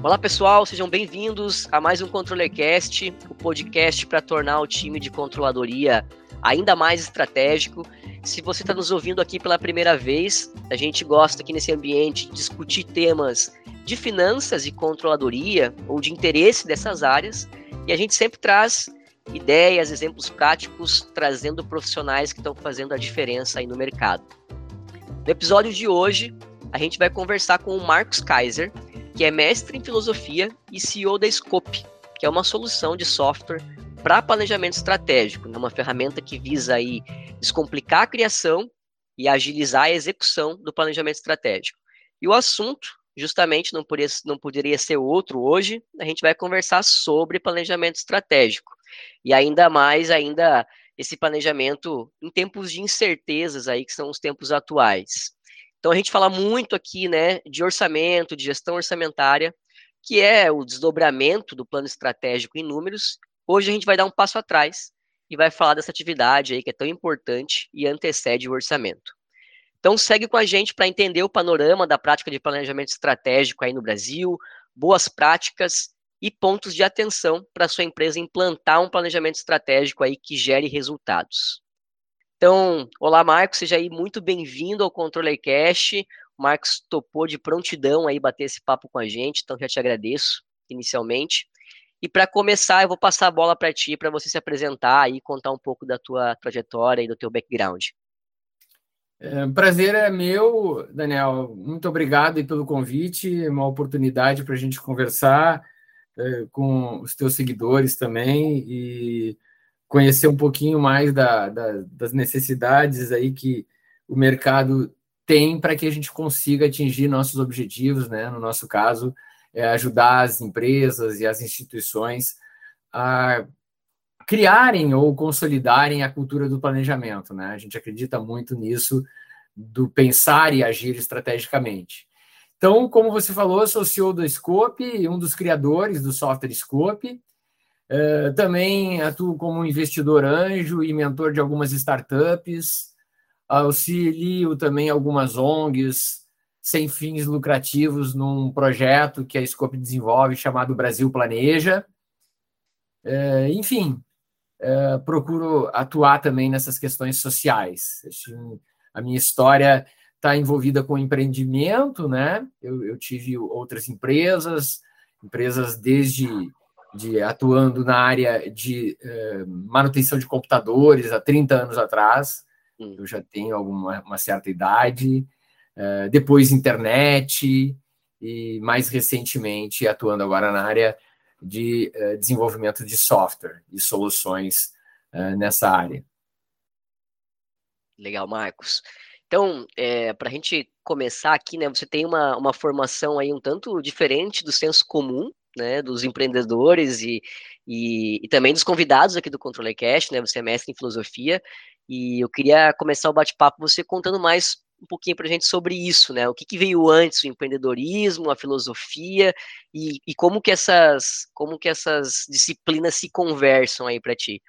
Olá pessoal, sejam bem-vindos a mais um ControllerCast, o podcast para tornar o time de controladoria ainda mais estratégico. Se você está nos ouvindo aqui pela primeira vez, a gente gosta aqui nesse ambiente de discutir temas de finanças e controladoria ou de interesse dessas áreas, e a gente sempre traz ideias, exemplos práticos, trazendo profissionais que estão fazendo a diferença aí no mercado. No episódio de hoje, a gente vai conversar com o Marcos Kaiser, que é mestre em filosofia e CEO da Scope, que é uma solução de software para planejamento estratégico, né? uma ferramenta que visa aí descomplicar a criação e agilizar a execução do planejamento estratégico. E o assunto, justamente, não poderia, não poderia ser outro hoje, a gente vai conversar sobre planejamento estratégico. E ainda mais, ainda esse planejamento em tempos de incertezas aí, que são os tempos atuais. Então a gente fala muito aqui, né, de orçamento, de gestão orçamentária, que é o desdobramento do plano estratégico em números. Hoje a gente vai dar um passo atrás e vai falar dessa atividade aí que é tão importante e antecede o orçamento. Então segue com a gente para entender o panorama da prática de planejamento estratégico aí no Brasil, boas práticas e pontos de atenção para sua empresa implantar um planejamento estratégico aí que gere resultados. Então, olá Marcos, seja aí muito bem-vindo ao Controller Cash. O Marcos topou de prontidão aí bater esse papo com a gente, então já te agradeço inicialmente. E para começar, eu vou passar a bola para ti, para você se apresentar e contar um pouco da tua trajetória e do teu background. É, prazer é meu, Daniel. Muito obrigado pelo convite, uma oportunidade para a gente conversar é, com os teus seguidores também e conhecer um pouquinho mais da, da, das necessidades aí que o mercado tem para que a gente consiga atingir nossos objetivos, né? No nosso caso, é ajudar as empresas e as instituições a criarem ou consolidarem a cultura do planejamento, né? A gente acredita muito nisso do pensar e agir estrategicamente. Então, como você falou, eu sou CEO da Scope, um dos criadores do software Scope. Uh, também atuo como investidor anjo e mentor de algumas startups. Auxilio também algumas ONGs sem fins lucrativos num projeto que a Scope desenvolve chamado Brasil Planeja. Uh, enfim, uh, procuro atuar também nessas questões sociais. A minha história está envolvida com empreendimento, né? Eu, eu, tive outras empresas, empresas desde de, atuando na área de eh, manutenção de computadores há 30 anos atrás, hum. eu já tenho alguma uma certa idade, eh, depois internet e mais recentemente atuando agora na área de eh, desenvolvimento de software e soluções nessa área. Legal, Marcos. Então, é, para a gente começar aqui, né, você tem uma, uma formação aí um tanto diferente do senso comum, né, dos empreendedores e, e, e também dos convidados aqui do Controle Cash, né, você é mestre em filosofia, e eu queria começar o bate-papo você contando mais um pouquinho para a gente sobre isso, né, o que, que, veio antes, o empreendedorismo, a filosofia, e, e como que essas, como que essas disciplinas se conversam aí para ti.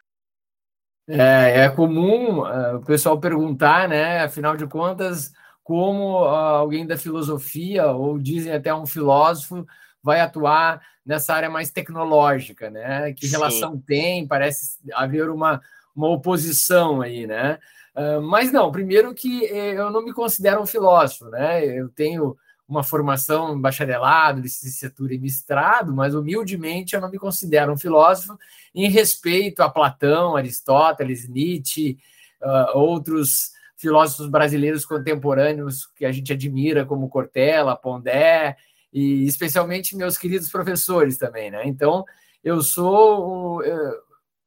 É, é comum uh, o pessoal perguntar, né? Afinal de contas, como uh, alguém da filosofia, ou dizem até um filósofo, vai atuar nessa área mais tecnológica, né? Que Sim. relação tem? Parece haver uma, uma oposição aí, né? Uh, mas não, primeiro que eh, eu não me considero um filósofo, né? Eu tenho uma formação em bacharelado, licenciatura e mestrado, mas humildemente eu não me considero um filósofo em respeito a Platão, Aristóteles, Nietzsche, uh, outros filósofos brasileiros contemporâneos que a gente admira, como Cortella, Pondé, e especialmente meus queridos professores também, né? Então, eu sou uh,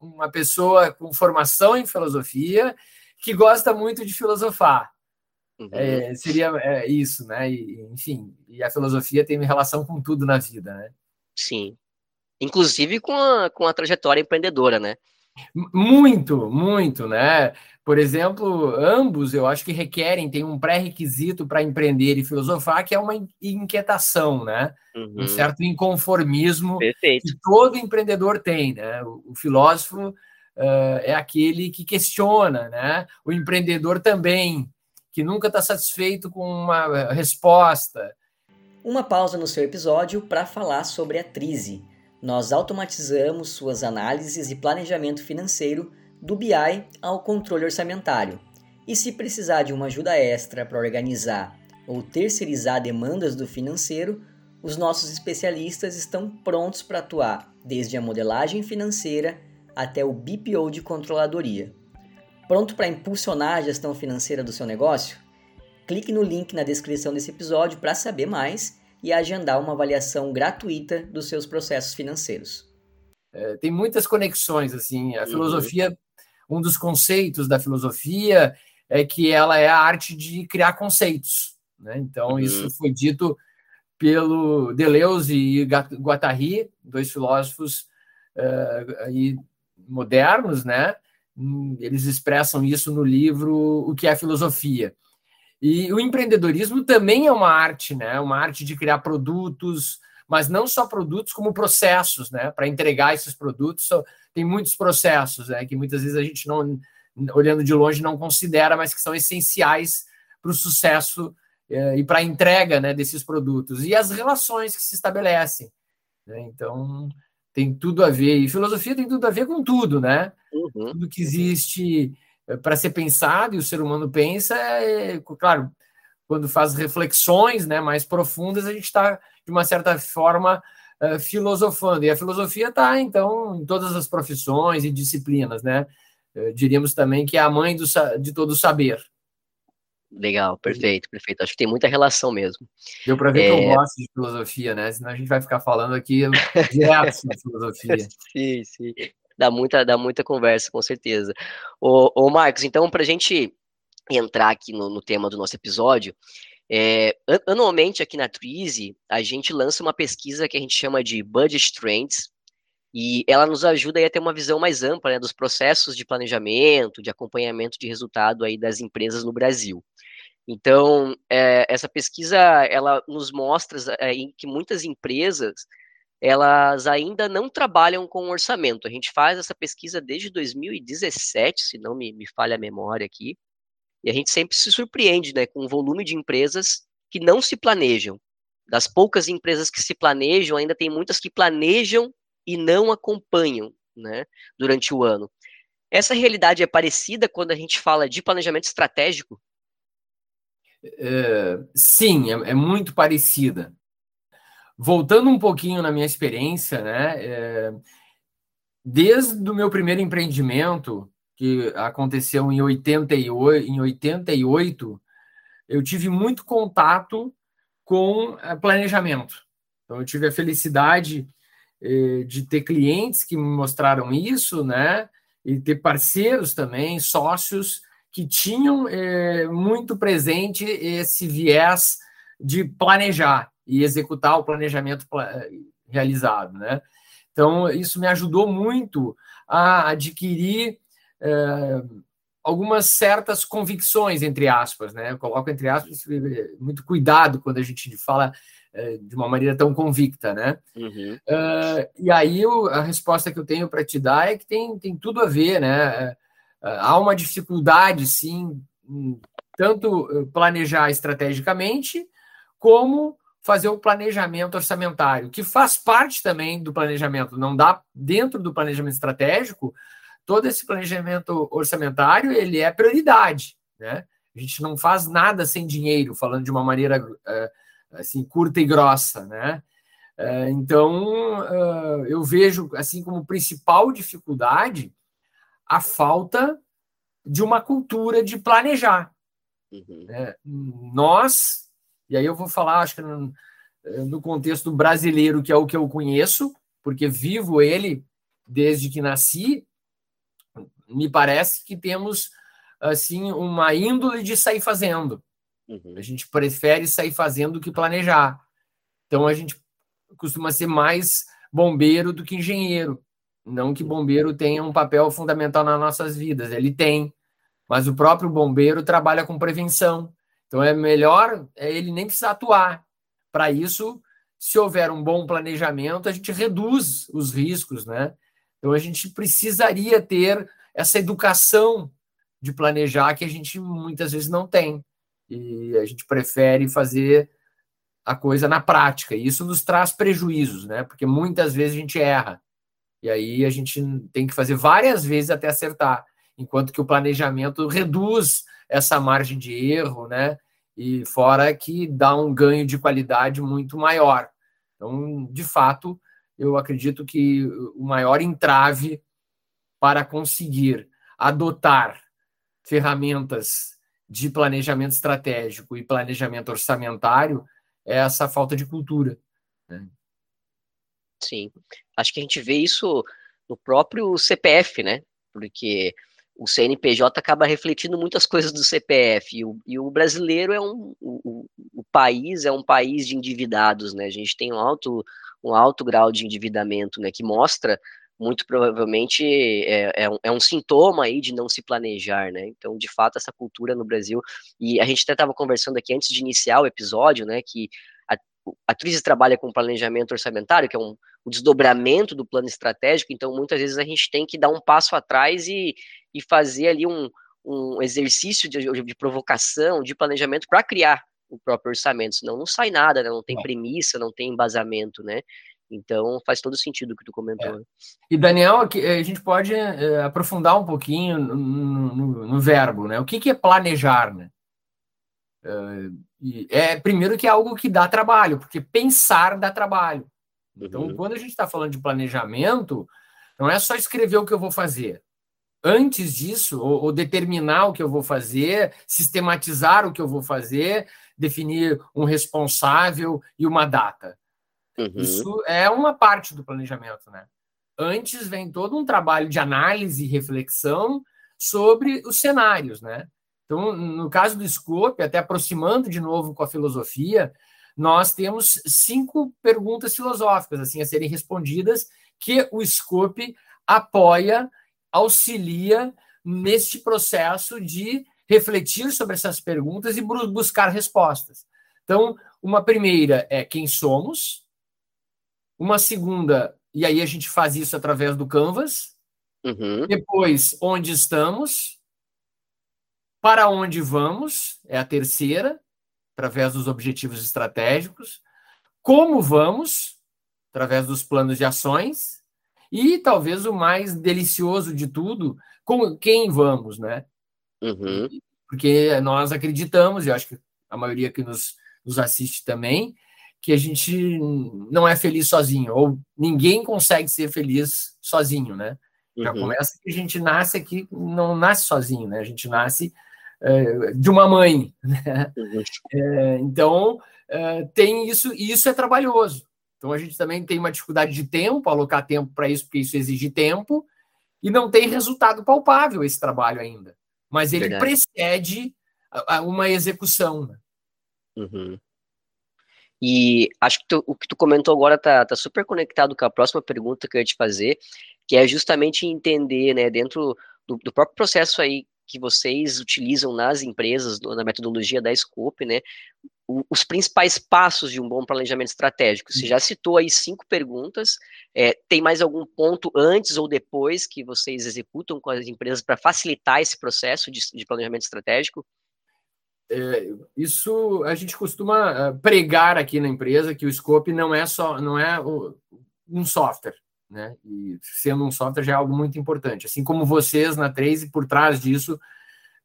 uma pessoa com formação em filosofia que gosta muito de filosofar. Uhum. É, seria é, isso, né? E, enfim, e a filosofia tem relação com tudo na vida, né? Sim. Inclusive com a, com a trajetória empreendedora, né? Muito, muito, né? Por exemplo, ambos eu acho que requerem, tem um pré-requisito para empreender e filosofar, que é uma inquietação, né? Uhum. Um certo inconformismo Perfeito. que todo empreendedor tem, né? O, o filósofo uh, é aquele que questiona, né? O empreendedor também que nunca está satisfeito com uma resposta. Uma pausa no seu episódio para falar sobre a Trize. Nós automatizamos suas análises e planejamento financeiro do BI ao controle orçamentário. E se precisar de uma ajuda extra para organizar ou terceirizar demandas do financeiro, os nossos especialistas estão prontos para atuar, desde a modelagem financeira até o BPO de controladoria. Pronto para impulsionar a gestão financeira do seu negócio? Clique no link na descrição desse episódio para saber mais e agendar uma avaliação gratuita dos seus processos financeiros. É, tem muitas conexões, assim, a uhum. filosofia, um dos conceitos da filosofia é que ela é a arte de criar conceitos, né? Então, uhum. isso foi dito pelo Deleuze e Guattari, dois filósofos uh, modernos, né? Eles expressam isso no livro O que é Filosofia. E o empreendedorismo também é uma arte, né? Uma arte de criar produtos, mas não só produtos, como processos, né? Para entregar esses produtos, tem muitos processos, né? Que muitas vezes a gente não, olhando de longe, não considera, mas que são essenciais para o sucesso eh, e para a entrega né, desses produtos. E as relações que se estabelecem. Né? Então, tem tudo a ver. E filosofia tem tudo a ver com tudo, né? Uhum. Tudo que existe eh, para ser pensado e o ser humano pensa, é, claro, quando faz reflexões né, mais profundas, a gente está, de uma certa forma, uh, filosofando. E a filosofia está, então, em todas as profissões e disciplinas, né? Uh, diríamos também que é a mãe do, de todo saber. Legal, perfeito, perfeito. Acho que tem muita relação mesmo. Deu para ver é... que eu gosto de filosofia, né? Senão a gente vai ficar falando aqui direto sobre filosofia. sim, sim. Dá muita, dá muita conversa, com certeza. Ô, ô Marcos, então, para a gente entrar aqui no, no, tema do nosso episódio, é, anualmente aqui na Twizy, a gente lança uma pesquisa que a gente chama de Budget Trends, e ela nos ajuda a ter uma visão mais ampla né, dos processos de planejamento, de acompanhamento de resultado aí das empresas no Brasil. Então, é, essa pesquisa ela nos mostra é, que muitas empresas elas ainda não trabalham com orçamento. A gente faz essa pesquisa desde 2017, se não me, me falha a memória aqui, e a gente sempre se surpreende né, com o volume de empresas que não se planejam. Das poucas empresas que se planejam, ainda tem muitas que planejam e não acompanham né, durante o ano. Essa realidade é parecida quando a gente fala de planejamento estratégico? É, sim, é, é, muito parecida. Voltando um pouquinho na minha experiência, né, é, desde o meu primeiro empreendimento, que aconteceu em 88, em 88, eu tive muito contato com é, planejamento. Então, eu tive a felicidade é, de ter clientes que me mostraram isso, né? E ter parceiros também, sócios que tinham é, muito presente esse viés de planejar e executar o planejamento realizado, né? Então, isso me ajudou muito a adquirir é, algumas certas convicções, entre aspas, né? Eu coloco entre aspas muito cuidado quando a gente fala é, de uma maneira tão convicta, né? Uhum. Uh, e aí a resposta que eu tenho para te dar é que tem, tem tudo a ver, né? há uma dificuldade, sim, tanto planejar estrategicamente, como fazer o planejamento orçamentário, que faz parte também do planejamento. Não dá dentro do planejamento estratégico, todo esse planejamento orçamentário ele é prioridade, né? A gente não faz nada sem dinheiro, falando de uma maneira uh, assim curta e grossa, né? Uh, então uh, eu vejo assim como principal dificuldade a falta de uma cultura de planejar. Uhum. É, nós e aí eu vou falar, acho que no, no contexto brasileiro, que é o que eu conheço, porque vivo ele desde que nasci, me parece que temos assim uma índole de sair fazendo. Uhum. A gente prefere sair fazendo do que planejar. Então a gente costuma ser mais bombeiro do que engenheiro. Não que bombeiro tenha um papel fundamental nas nossas vidas, ele tem. Mas o próprio bombeiro trabalha com prevenção. Então é melhor é ele nem precisar atuar. Para isso, se houver um bom planejamento, a gente reduz os riscos, né? Então a gente precisaria ter essa educação de planejar que a gente muitas vezes não tem. E a gente prefere fazer a coisa na prática. E isso nos traz prejuízos, né? Porque muitas vezes a gente erra. E aí a gente tem que fazer várias vezes até acertar, enquanto que o planejamento reduz essa margem de erro, né? E fora que dá um ganho de qualidade muito maior. Então, de fato, eu acredito que o maior entrave para conseguir adotar ferramentas de planejamento estratégico e planejamento orçamentário é essa falta de cultura. Né? Sim, acho que a gente vê isso no próprio CPF, né? Porque o CNPJ acaba refletindo muitas coisas do CPF e o, e o brasileiro é um o, o, país é um país de endividados, né? A gente tem um alto um alto grau de endividamento, né? Que mostra muito provavelmente é, é, um, é, um, sintoma aí de não se planejar, né? Então, de fato, essa cultura no Brasil, e a gente até estava conversando aqui antes de iniciar o episódio, né, que a, a trabalha com planejamento orçamentário, que é um, um, desdobramento do plano estratégico, então muitas vezes a gente tem que dar um passo atrás e, e fazer ali um, um exercício de, de provocação, de planejamento para criar o próprio orçamento, senão não sai nada, né? não tem premissa, não tem embasamento, né? Então faz todo sentido o que tu comentou. É. E Daniel, a gente pode é, aprofundar um pouquinho no, no, no, verbo, né? O que, que é planejar, né? É, é, primeiro que é algo que dá trabalho, porque pensar dá trabalho. Então, uhum. quando a gente está falando de planejamento, não é só escrever o que eu vou fazer. Antes disso, ou, ou determinar o que eu vou fazer, sistematizar o que eu vou fazer, definir um responsável e uma data. Uhum. Isso é uma parte do planejamento, né? Antes vem todo um trabalho de análise e reflexão sobre os cenários, né? Então, no caso do Scope, até aproximando de novo com a filosofia, nós temos cinco perguntas filosóficas assim a serem respondidas que o Scope apoia, auxilia neste processo de refletir sobre essas perguntas e buscar respostas. Então, uma primeira é quem somos, uma segunda, e aí a gente faz isso através do Canvas. Uhum. Depois, onde estamos. Para onde vamos, é a terceira, através dos objetivos estratégicos. Como vamos, através dos planos de ações. E talvez o mais delicioso de tudo, com quem vamos, né? Uhum. Porque nós acreditamos, e acho que a maioria que nos, nos assiste também, que a gente não é feliz sozinho, ou ninguém consegue ser feliz sozinho, né? Já uhum. começa que a gente nasce aqui, não nasce sozinho, né? A gente nasce é, de uma mãe, né? Uhum. É, então, é, tem isso, e isso é trabalhoso. Então, a gente também tem uma dificuldade de tempo, alocar tempo para isso, porque isso exige tempo, e não tem resultado palpável esse trabalho ainda. Mas ele Verdade. precede a, a uma execução, né? Uhum. E acho que tu, o que tu comentou agora tá, tá super conectado com a próxima pergunta que eu ia te fazer, que é justamente entender, né, dentro do, do próprio processo aí que vocês utilizam nas empresas, na metodologia da Scope, né, os principais passos de um bom planejamento estratégico. Você já citou aí cinco perguntas. É, tem mais algum ponto antes ou depois que vocês executam com as empresas para facilitar esse processo de, de planejamento estratégico? É, isso a gente costuma é, pregar aqui na empresa que o scope não é só não é um software, né? E sendo um software já é algo muito importante. Assim como vocês na Trace, por trás disso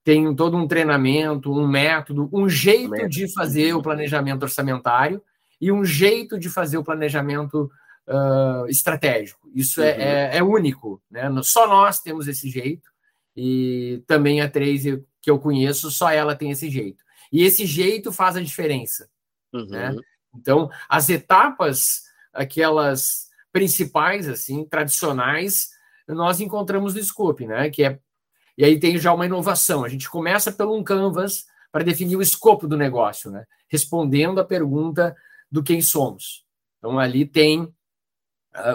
tem todo um treinamento, um método, um jeito de fazer o planejamento orçamentário e um jeito de fazer o planejamento uh, estratégico. Isso é, uhum. é, é, único, né? Só nós temos esse jeito e também a Trace que eu conheço, só ela tem esse jeito. E esse jeito faz a diferença. Uhum. Né? Então, as etapas, aquelas principais, assim, tradicionais, nós encontramos no Scope, né? Que é, e aí tem já uma inovação. A gente começa pelo um canvas para definir o escopo do negócio, né? Respondendo a pergunta do quem somos. Então, ali tem uh,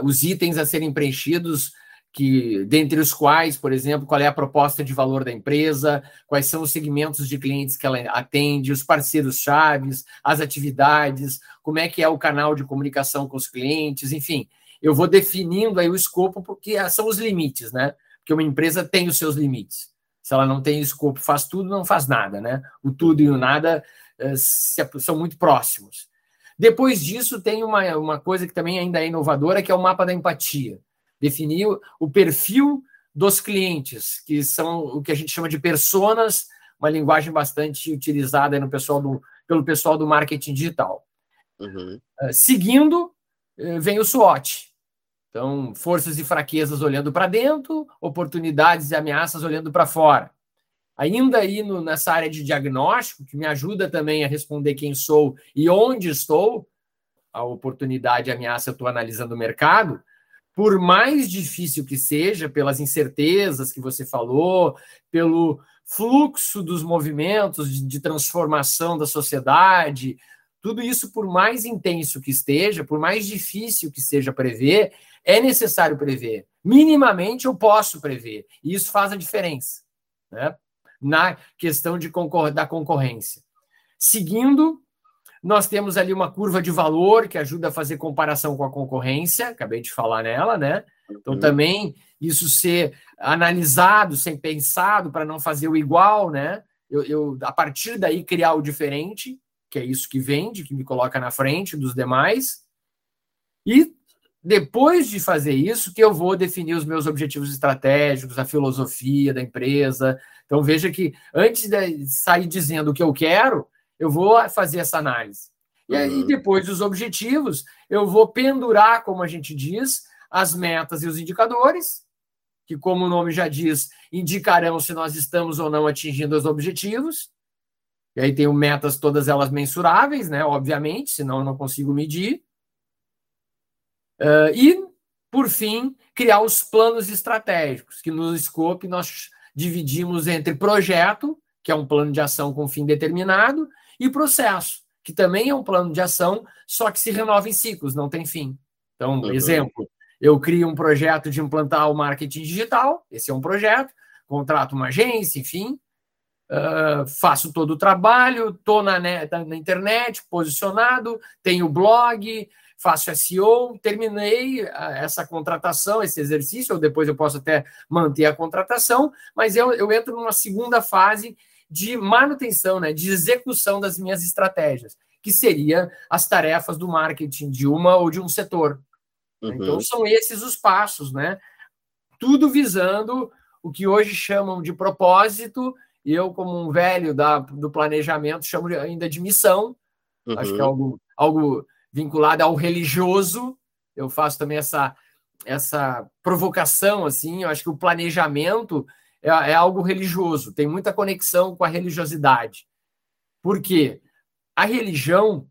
os itens a serem preenchidos que dentre os quais, por exemplo, qual é a proposta de valor da empresa, quais são os segmentos de clientes que ela atende, os parceiros chaves, as atividades, como é que é o canal de comunicação com os clientes, enfim, eu vou definindo aí o escopo porque são os limites, né? Porque uma empresa tem os seus limites. Se ela não tem escopo, faz tudo, não faz nada, né? O tudo e o nada eh, são muito próximos. Depois disso, tem uma, uma coisa que também ainda é inovadora, que é o mapa da empatia. Definir o perfil dos clientes, que são o que a gente chama de personas, uma linguagem bastante utilizada no pessoal do, pelo pessoal do marketing digital. Uhum. Uh, seguindo, uh, vem o SWOT. Então, forças e fraquezas olhando para dentro, oportunidades e ameaças olhando para fora. Ainda aí no, nessa área de diagnóstico, que me ajuda também a responder quem sou e onde estou, a oportunidade e ameaça, eu estou analisando o mercado, por mais difícil que seja, pelas incertezas que você falou, pelo fluxo dos movimentos de, de, transformação da sociedade, tudo isso, por mais intenso que esteja, por mais difícil que seja prever, é necessário prever. Minimamente eu posso prever, e isso faz a diferença né? na questão de concor da concorrência. Seguindo nós temos ali uma curva de valor que ajuda a fazer comparação com a concorrência, acabei de falar nela, né? Então, uhum. também isso ser analisado, ser pensado para não fazer o igual, né? Eu, eu, a partir daí, criar o diferente, que é isso que vende, que me coloca na frente dos demais. E depois de fazer isso, que eu vou definir os meus objetivos estratégicos, a filosofia da empresa. Então, veja que antes de sair dizendo o que eu quero, eu vou fazer essa análise. E aí, uhum. depois dos objetivos, eu vou pendurar, como a gente diz, as metas e os indicadores, que, como o nome já diz, indicarão se nós estamos ou não atingindo os objetivos. E aí tenho metas, todas elas mensuráveis, né? Obviamente, senão eu não consigo medir. Uh, e, por fim, criar os planos estratégicos, que no Scope nós dividimos entre projeto, que é um plano de ação com fim determinado, e processo, que também é um plano de ação, só que se renova em ciclos, não tem fim. Então, uhum. exemplo, eu crio um projeto de implantar o marketing digital, esse é um projeto, contrato uma agência, enfim, uh, faço todo o trabalho, estou na, na internet, posicionado, tenho blog, faço SEO, terminei essa contratação, esse exercício, ou depois eu posso até manter a contratação, mas eu, eu entro numa segunda fase de manutenção, né, de execução das minhas estratégias, que seria as tarefas do marketing de uma ou de um setor. Uhum. Então são esses os passos, né? Tudo visando o que hoje chamam de propósito, e eu, como um velho da, do planejamento, chamo ainda de missão. Uhum. Acho que é algo, algo vinculado ao religioso. Eu faço também essa, essa provocação, assim. Eu acho que o planejamento é, é algo religioso, tem muita conexão com a religiosidade. Por quê? A religião,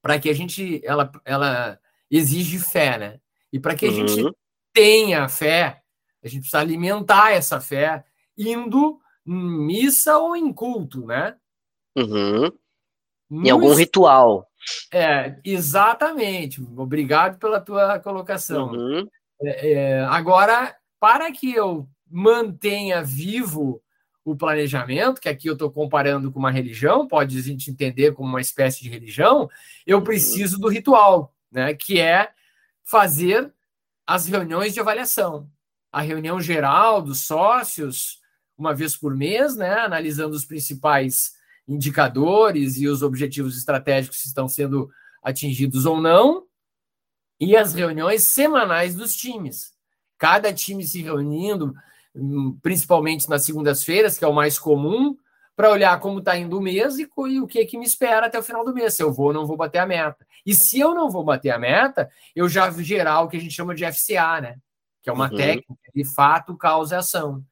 para que a gente, ela, ela exige fé, né? E para que a uhum. gente tenha fé, a gente precisa alimentar essa fé indo em missa ou em culto, né? Uhum. Em algum ritual. É, exatamente. Obrigado pela tua colocação. Uhum. É, é, agora, para que eu mantenha vivo o planejamento, que aqui eu estou comparando com uma religião, pode a gente entender como uma espécie de religião, eu uhum. preciso do ritual, né? Que é fazer as reuniões de avaliação. A reunião geral dos sócios, uma vez por mês, né? Analisando os principais indicadores e os objetivos estratégicos que estão sendo atingidos ou não, e as reuniões semanais dos times. Cada time se reunindo, principalmente nas segundas-feiras, que é o mais comum, para olhar como está indo o mês e, e, o que, que me espera até o final do mês, se eu vou ou não vou bater a meta. E se eu não vou bater a meta, eu já gerar o que a gente chama de FCA, né? Que é uma uhum. técnica de fato, causa e ação.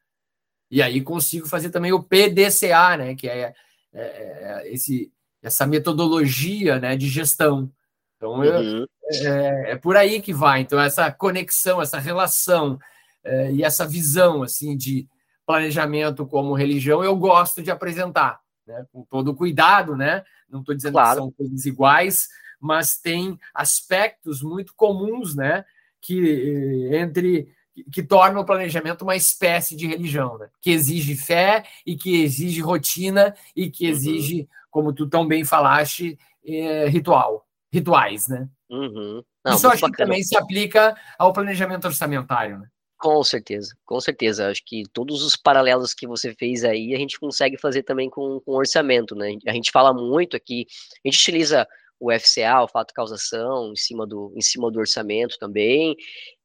E aí consigo fazer também o PDCA, né? Que é, é, é esse, essa metodologia né, de gestão. Então, eu, uhum. é, é por aí que vai. Então, essa conexão, essa relação é, e essa visão assim de planejamento como religião eu gosto de apresentar, né? com todo o cuidado, né? Não estou dizendo claro. que são coisas iguais, mas tem aspectos muito comuns, né? Que eh, entre que torna o planejamento uma espécie de religião, né? que exige fé e que exige rotina e que uhum. exige, uhum. como tu tão bem falaste, é, ritual, rituais, né? Uhum. Não, Isso acho bacana. que também se aplica ao planejamento orçamentário, né? Com certeza, com certeza. Acho que todos os paralelos que você fez aí, a gente consegue fazer também com, com orçamento, né? A gente fala muito aqui, a gente utiliza o FCA, o fato causação, em cima do, em cima do orçamento também,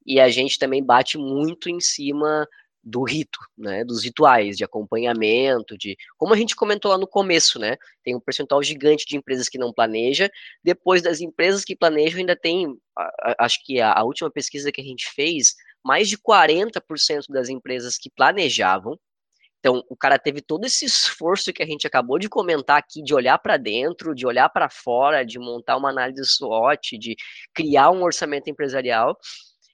e a gente também bate muito em cima do rito, né, dos rituais de acompanhamento, de como a gente comentou lá no começo, né, tem um percentual gigante de empresas que não planeja, depois das empresas que planejam ainda tem, acho que a, a última pesquisa que a gente fez, mais de 40% das empresas que planejavam então, o cara teve todo esse esforço que a gente acabou de comentar aqui, de olhar para dentro, de olhar para fora, de montar uma análise SWOT, de criar um orçamento empresarial,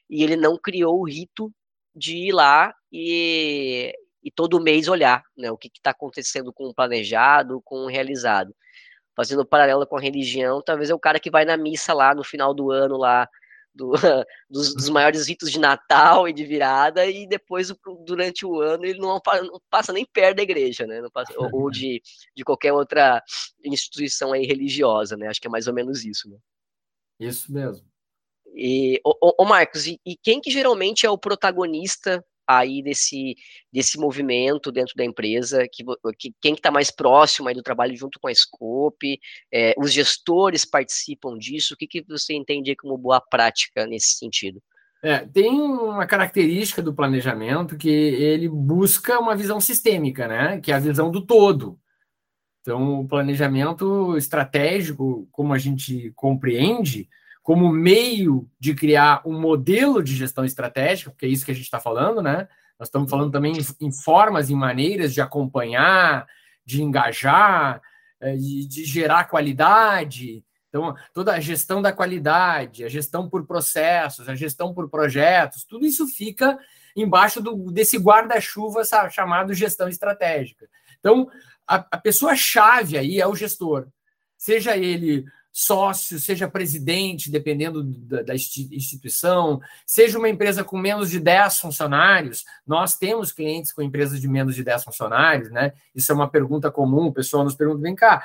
e ele não criou o rito de ir lá e, e todo mês olhar né, o que está acontecendo com o planejado, com o realizado. Fazendo paralelo com a religião, talvez é o cara que vai na missa lá no final do ano, lá do, dos, dos, maiores ritos de Natal e de virada, e depois, durante o ano, ele não, não passa nem perto da igreja, né? Passa, ou, ou, de, de qualquer outra instituição aí religiosa, né? Acho que é mais ou menos isso, né? Isso mesmo. E, ô, ô Marcos, e, e quem que geralmente é o protagonista aí desse, desse movimento dentro da empresa, que, que quem está tá mais próximo aí do trabalho junto com a Scope, é, os gestores participam disso, o que, que você entende como boa prática nesse sentido? É, tem uma característica do planejamento que ele busca uma visão sistêmica, né? Que é a visão do todo. Então, o planejamento estratégico, como a gente compreende, como meio de criar um modelo de gestão estratégica, porque é isso que a gente está falando, né? Nós estamos falando também em formas e maneiras de acompanhar, de engajar, eh, de, de gerar qualidade. Então, toda a gestão da qualidade, a gestão por processos, a gestão por projetos, tudo isso fica embaixo do, desse guarda-chuva chamado gestão estratégica. Então, a, a pessoa-chave aí é o gestor, seja ele sócio, seja presidente, dependendo da, da, instituição, seja uma empresa com menos de 10 funcionários. Nós temos clientes com empresas de menos de 10 funcionários, né? Isso é uma pergunta comum, o pessoal nos pergunta: vem cá,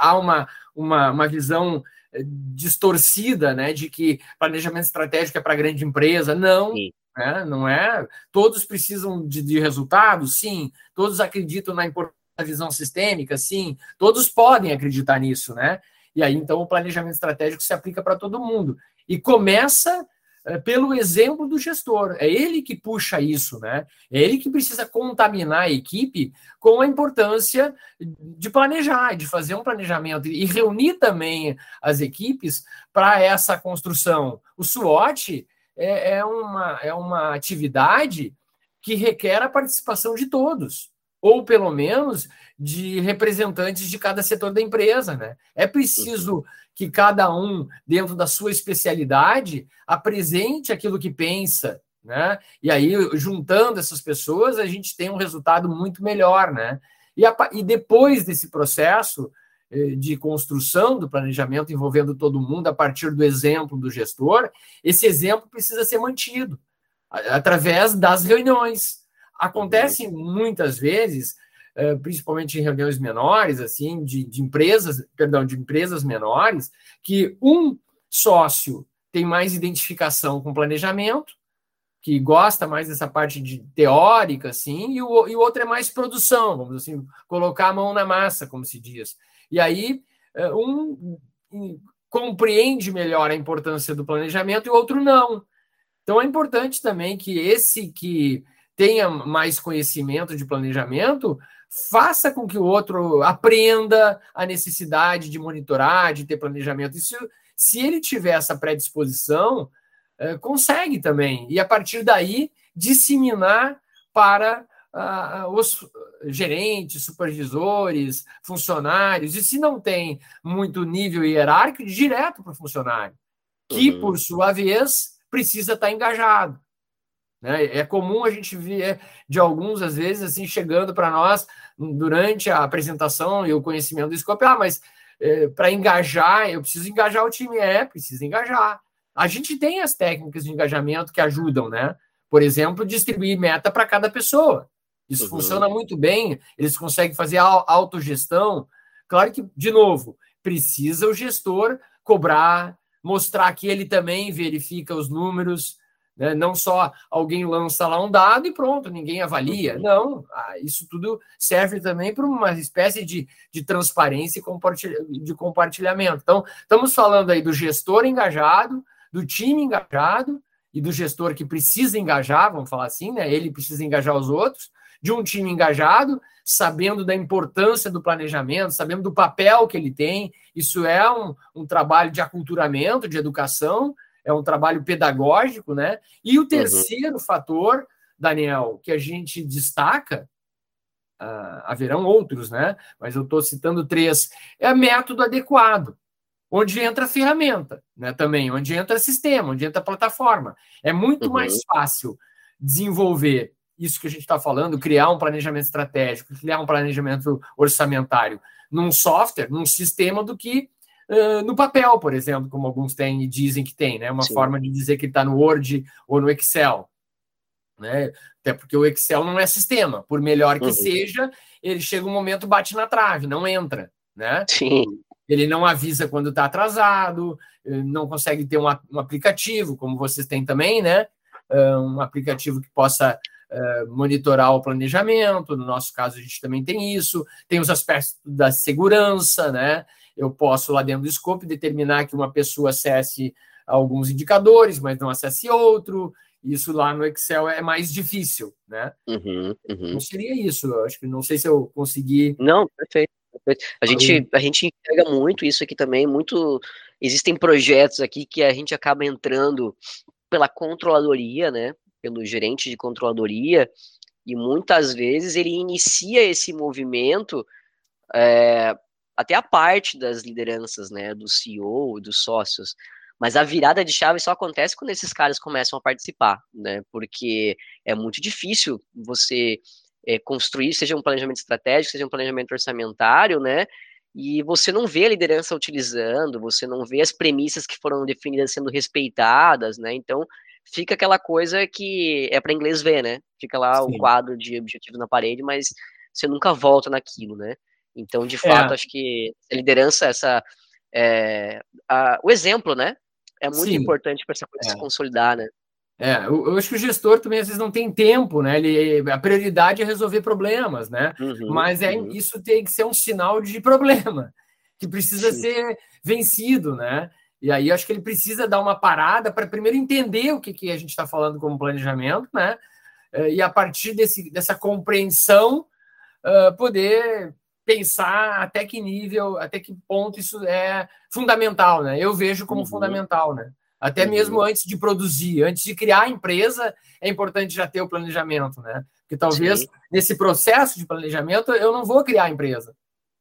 há uma, uma, uma visão eh, distorcida, né, de que planejamento estratégico é para grande empresa. Não, né, não é. Todos precisam de, de resultados, sim. Todos acreditam na importância da visão sistêmica, sim. Todos podem acreditar nisso, né? E aí, então, o planejamento estratégico se aplica para todo mundo. E começa é, pelo exemplo do gestor. É ele que puxa isso, né? É ele que precisa contaminar a equipe com a importância de planejar, de fazer um planejamento e reunir também as equipes para essa construção. O SWOT é, é, uma, é uma atividade que requer a participação de todos ou pelo menos de representantes de cada setor da empresa, né? É preciso que cada um, dentro da sua especialidade, apresente aquilo que pensa, né? E aí, juntando essas pessoas, a gente tem um resultado muito melhor, né? E, a, e depois desse processo eh, de construção do planejamento envolvendo todo mundo, a partir do exemplo do gestor, esse exemplo precisa ser mantido através das reuniões, Acontece muitas vezes, eh, principalmente em reuniões menores, assim, de, de empresas, perdão, de empresas menores, que um sócio tem mais identificação com planejamento, que gosta mais dessa parte de teórica, assim, e o, e o outro é mais produção, vamos assim, colocar a mão na massa, como se diz. E aí, eh, um compreende melhor a importância do planejamento e o outro não. Então é importante também que esse que tenha mais conhecimento de planejamento, faça com que o outro aprenda a necessidade de monitorar, de ter planejamento. Isso, se ele tiver essa predisposição, é, consegue também. E a partir daí, disseminar para uh, os gerentes, supervisores, funcionários. E se não tem muito nível hierárquico, direto para o funcionário, que, uhum. por sua vez, precisa estar engajado. Né? É comum a gente ver de alguns, às vezes, assim, chegando para nós durante a apresentação e o conhecimento do scope, ah, mas é, para engajar, eu preciso engajar o time. É, precisa engajar. A gente tem as técnicas de engajamento que ajudam, né? Por exemplo, distribuir meta para cada pessoa. Isso uhum. funciona muito bem, eles conseguem fazer autogestão. Claro que, de novo, precisa o gestor cobrar, mostrar que ele também verifica os números, Né? Não só alguém lança lá um dado e pronto, ninguém avalia. Uhum. Não, isso tudo serve também para uma espécie de, de transparência e de compartilhamento. Então, estamos falando aí do gestor engajado, do time engajado e do gestor que precisa engajar, vamos falar assim, né? Ele precisa engajar os outros, de um time engajado, sabendo da importância do planejamento, sabendo do papel que ele tem. Isso é um, um trabalho de aculturamento, de educação, é um trabalho pedagógico, né? E o uhum. terceiro uhum. fator, Daniel, que a gente destaca, uh, haverão outros, né? Mas eu estou citando três, é método adequado, onde entra a ferramenta, né? Também, onde entra sistema, onde entra a plataforma. É muito uhum. mais fácil desenvolver isso que a gente está falando, criar um planejamento estratégico, criar um planejamento orçamentário num software, num sistema, do que uh, no papel, por exemplo, como alguns têm e dizem que tem, né? Uma Sim. forma de dizer que está no Word ou no Excel. Né? Até porque o Excel não é sistema, por melhor que uhum. seja, ele chega um momento, bate na trave, não entra, né? Sim. Ele não avisa quando está atrasado, não consegue ter um, um, aplicativo, como vocês têm também, né? Um aplicativo que possa uh, monitorar o planejamento. No nosso caso, a gente também tem isso. Tem os aspectos da segurança, né? Eu posso, lá dentro do scope, determinar que uma pessoa acesse alguns indicadores, mas não acesse outro. Isso lá no Excel é mais difícil, né? Uhum, uhum. Não seria isso. Eu acho que não sei se eu consegui. Não, perfeito. A gente, a gente enxerga muito isso aqui também. Muito existem projetos aqui que a gente acaba entrando pela controladoria, né? Pelo gerente de controladoria e muitas vezes ele inicia esse movimento é, até a parte das lideranças, né, do CEO, dos sócios. Mas a virada de chave só acontece quando esses caras começam a participar, né? Porque é muito difícil você é, construir, seja um planejamento estratégico, seja um planejamento orçamentário, né? E você não vê a liderança utilizando, você não vê as premissas que foram definidas sendo respeitadas, né? Então fica aquela coisa que é para inglês ver, né? Fica lá Sim. o quadro de objetivos na parede, mas você nunca volta naquilo, né? Então, de fato, é. acho que a liderança, essa, é, a, o exemplo, né? É muito Sim. importante para essa coisa é. se consolidar, né? É, eu, eu, acho que o gestor também às vezes não tem tempo, né? Ele, a prioridade é resolver problemas, né? Uhum, Mas é, uhum. isso tem que ser um sinal de problema que precisa Sim. ser vencido, né? E aí acho que ele precisa dar uma parada para primeiro entender o que, que a gente está falando como planejamento, né? É, e a partir desse, dessa compreensão, uh, poder pensar até que nível, até que ponto isso é fundamental, né? Eu vejo como uhum. fundamental, né? Até uhum. mesmo antes de produzir, antes de criar a empresa, é importante já ter o planejamento, né? Porque talvez Sim. nesse processo de planejamento eu não vou criar a empresa.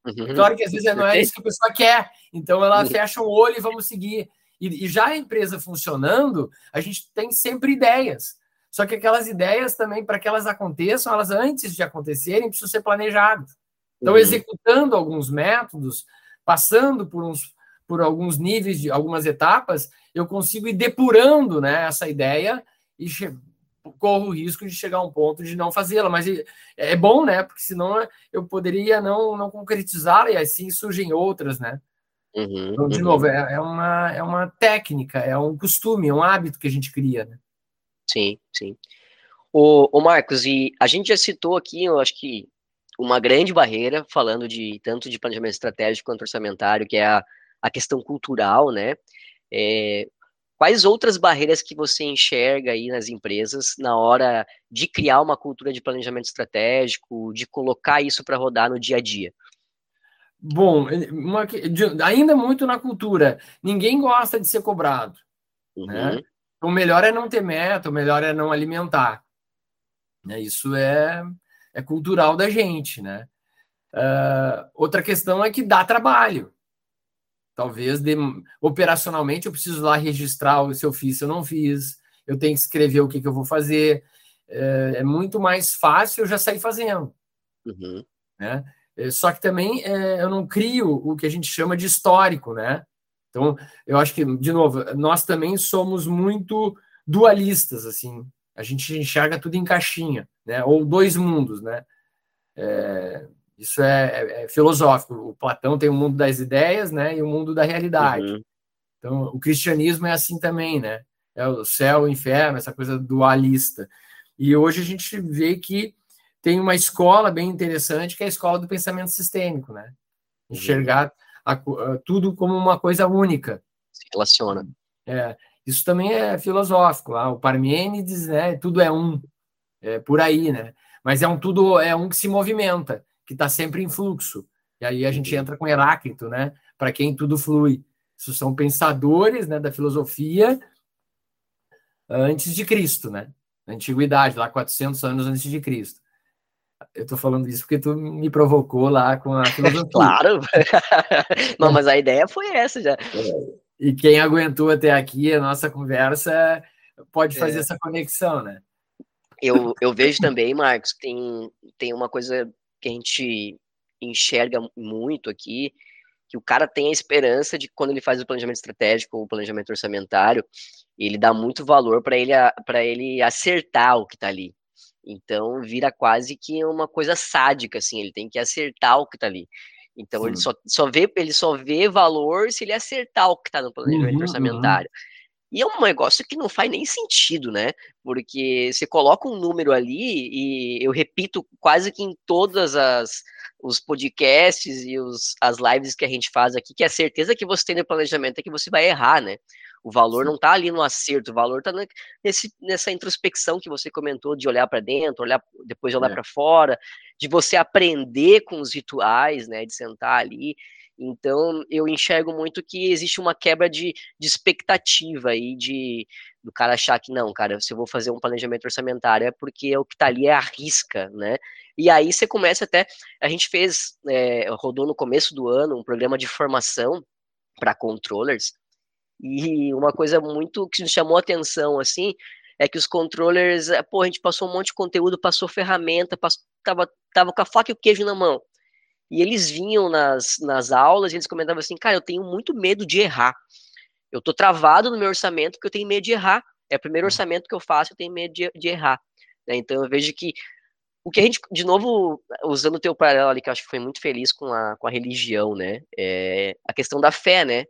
Uhum. Claro que às vezes não é isso que a pessoa quer, então ela uhum. fecha o olho e vamos seguir. E, e já a empresa funcionando, a gente tem sempre ideias. Só que aquelas ideias também, para que elas aconteçam, elas antes de acontecerem, precisam ser planejadas. Então, uhum. executando alguns métodos, passando por, uns, por alguns níveis, de algumas etapas, eu consigo ir depurando né, essa ideia e corro o risco de chegar a um ponto de não fazê-la. Mas é bom, né? Porque senão eu poderia não, não concretizá-la e assim surgem outras, né? Uhum, então, de uhum. novo, é, é, uma, é uma técnica, é um costume, é um hábito que a gente cria, né? Sim, sim. O, o Marcos, e a gente já citou aqui, eu acho que uma grande barreira, falando de tanto de planejamento estratégico quanto orçamentário, que é a, a questão cultural, né? É, quais outras barreiras que você enxerga aí nas empresas na hora de criar uma cultura de planejamento estratégico, de colocar isso para rodar no dia a dia? Bom, uma, ainda muito na cultura, ninguém gosta de ser cobrado. Né? Uhum. Né? O melhor é não ter meta, o melhor é não alimentar. Né? Isso é é cultural da gente, né? Uh, outra questão é que dá trabalho. Talvez de, operacionalmente eu preciso lá registrar se eu fiz, se eu não fiz, eu tenho que escrever o que, que eu vou fazer. É, é, muito mais fácil eu já sair fazendo. Uhum. Né? É, só que também é, eu não crio o que a gente chama de histórico, né? Então, eu acho que, de novo, nós também somos muito dualistas, assim. A gente enxerga tudo em caixinha né? ou dois mundos. Né? É, isso é, é, é, filosófico. O Platão tem o mundo das ideias né? e o mundo da realidade. Uhum. Então, o cristianismo é assim também, né? é o céu, o inferno, essa coisa dualista. E hoje a gente vê que tem uma escola bem interessante, que é a escola do pensamento sistêmico, né? Uhum. Enxergar a, a, tudo como uma coisa única. Se relaciona. É, isso também é filosófico. Ah, o Parmênides, né? Tudo é um, é por aí, né? Mas é um tudo é um que se movimenta, que está sempre em fluxo. E aí a gente entra com Heráclito, né? Para quem tudo flui. Isso são pensadores, né, da filosofia antes de Cristo, né? Na antiguidade, lá 400 anos antes de Cristo. Eu estou falando isso porque tu me provocou lá com a filosofia. claro! Não, mas a ideia foi essa já. E quem aguentou até aqui a nossa conversa pode fazer é. essa conexão, né? Eu, eu vejo também, Marcos, tem, tem uma coisa que a gente enxerga muito aqui, que o cara tem a esperança de que quando ele faz o planejamento estratégico ou o planejamento orçamentário, ele dá muito valor para ele, ele acertar o que está ali. Então vira quase que uma coisa sádica, assim, ele tem que acertar o que está ali. Então Sim. ele só, só vê ele só vê valor se ele acertar o que está no planejamento uhum, orçamentário. Uhum. E é um negócio que não faz nem sentido, né? Porque você coloca um número ali, e eu repito quase que em todas as os podcasts e os, as lives que a gente faz aqui, que a certeza que você tem no planejamento é que você vai errar, né? O valor não está ali no acerto, o valor está nessa introspecção que você comentou de olhar para dentro, olhar depois olhar é. para fora, de você aprender com os rituais, né? De sentar ali. Então, eu enxergo muito que existe uma quebra de, de expectativa aí, de do cara achar que não, cara, se eu vou fazer um planejamento orçamentário é porque o que tá ali é a risca, né? E aí você começa até. A gente fez, é, rodou no começo do ano um programa de formação para controllers, e uma coisa muito que nos chamou atenção, assim, é que os controllers, é, pô, a gente passou um monte de conteúdo, passou ferramenta, passou, tava, tava com a faca e o queijo na mão. E eles vinham nas, nas aulas e eles comentavam assim, cara, eu tenho muito medo de errar. Eu tô travado no meu orçamento porque eu tenho medo de errar. É o primeiro hum. orçamento que eu faço, eu tenho medo de, de errar. Né? Então eu vejo que o que a gente, de novo, usando o teu paralelo ali, que eu acho que foi muito feliz com a, com a religião, né? É a questão da fé, né?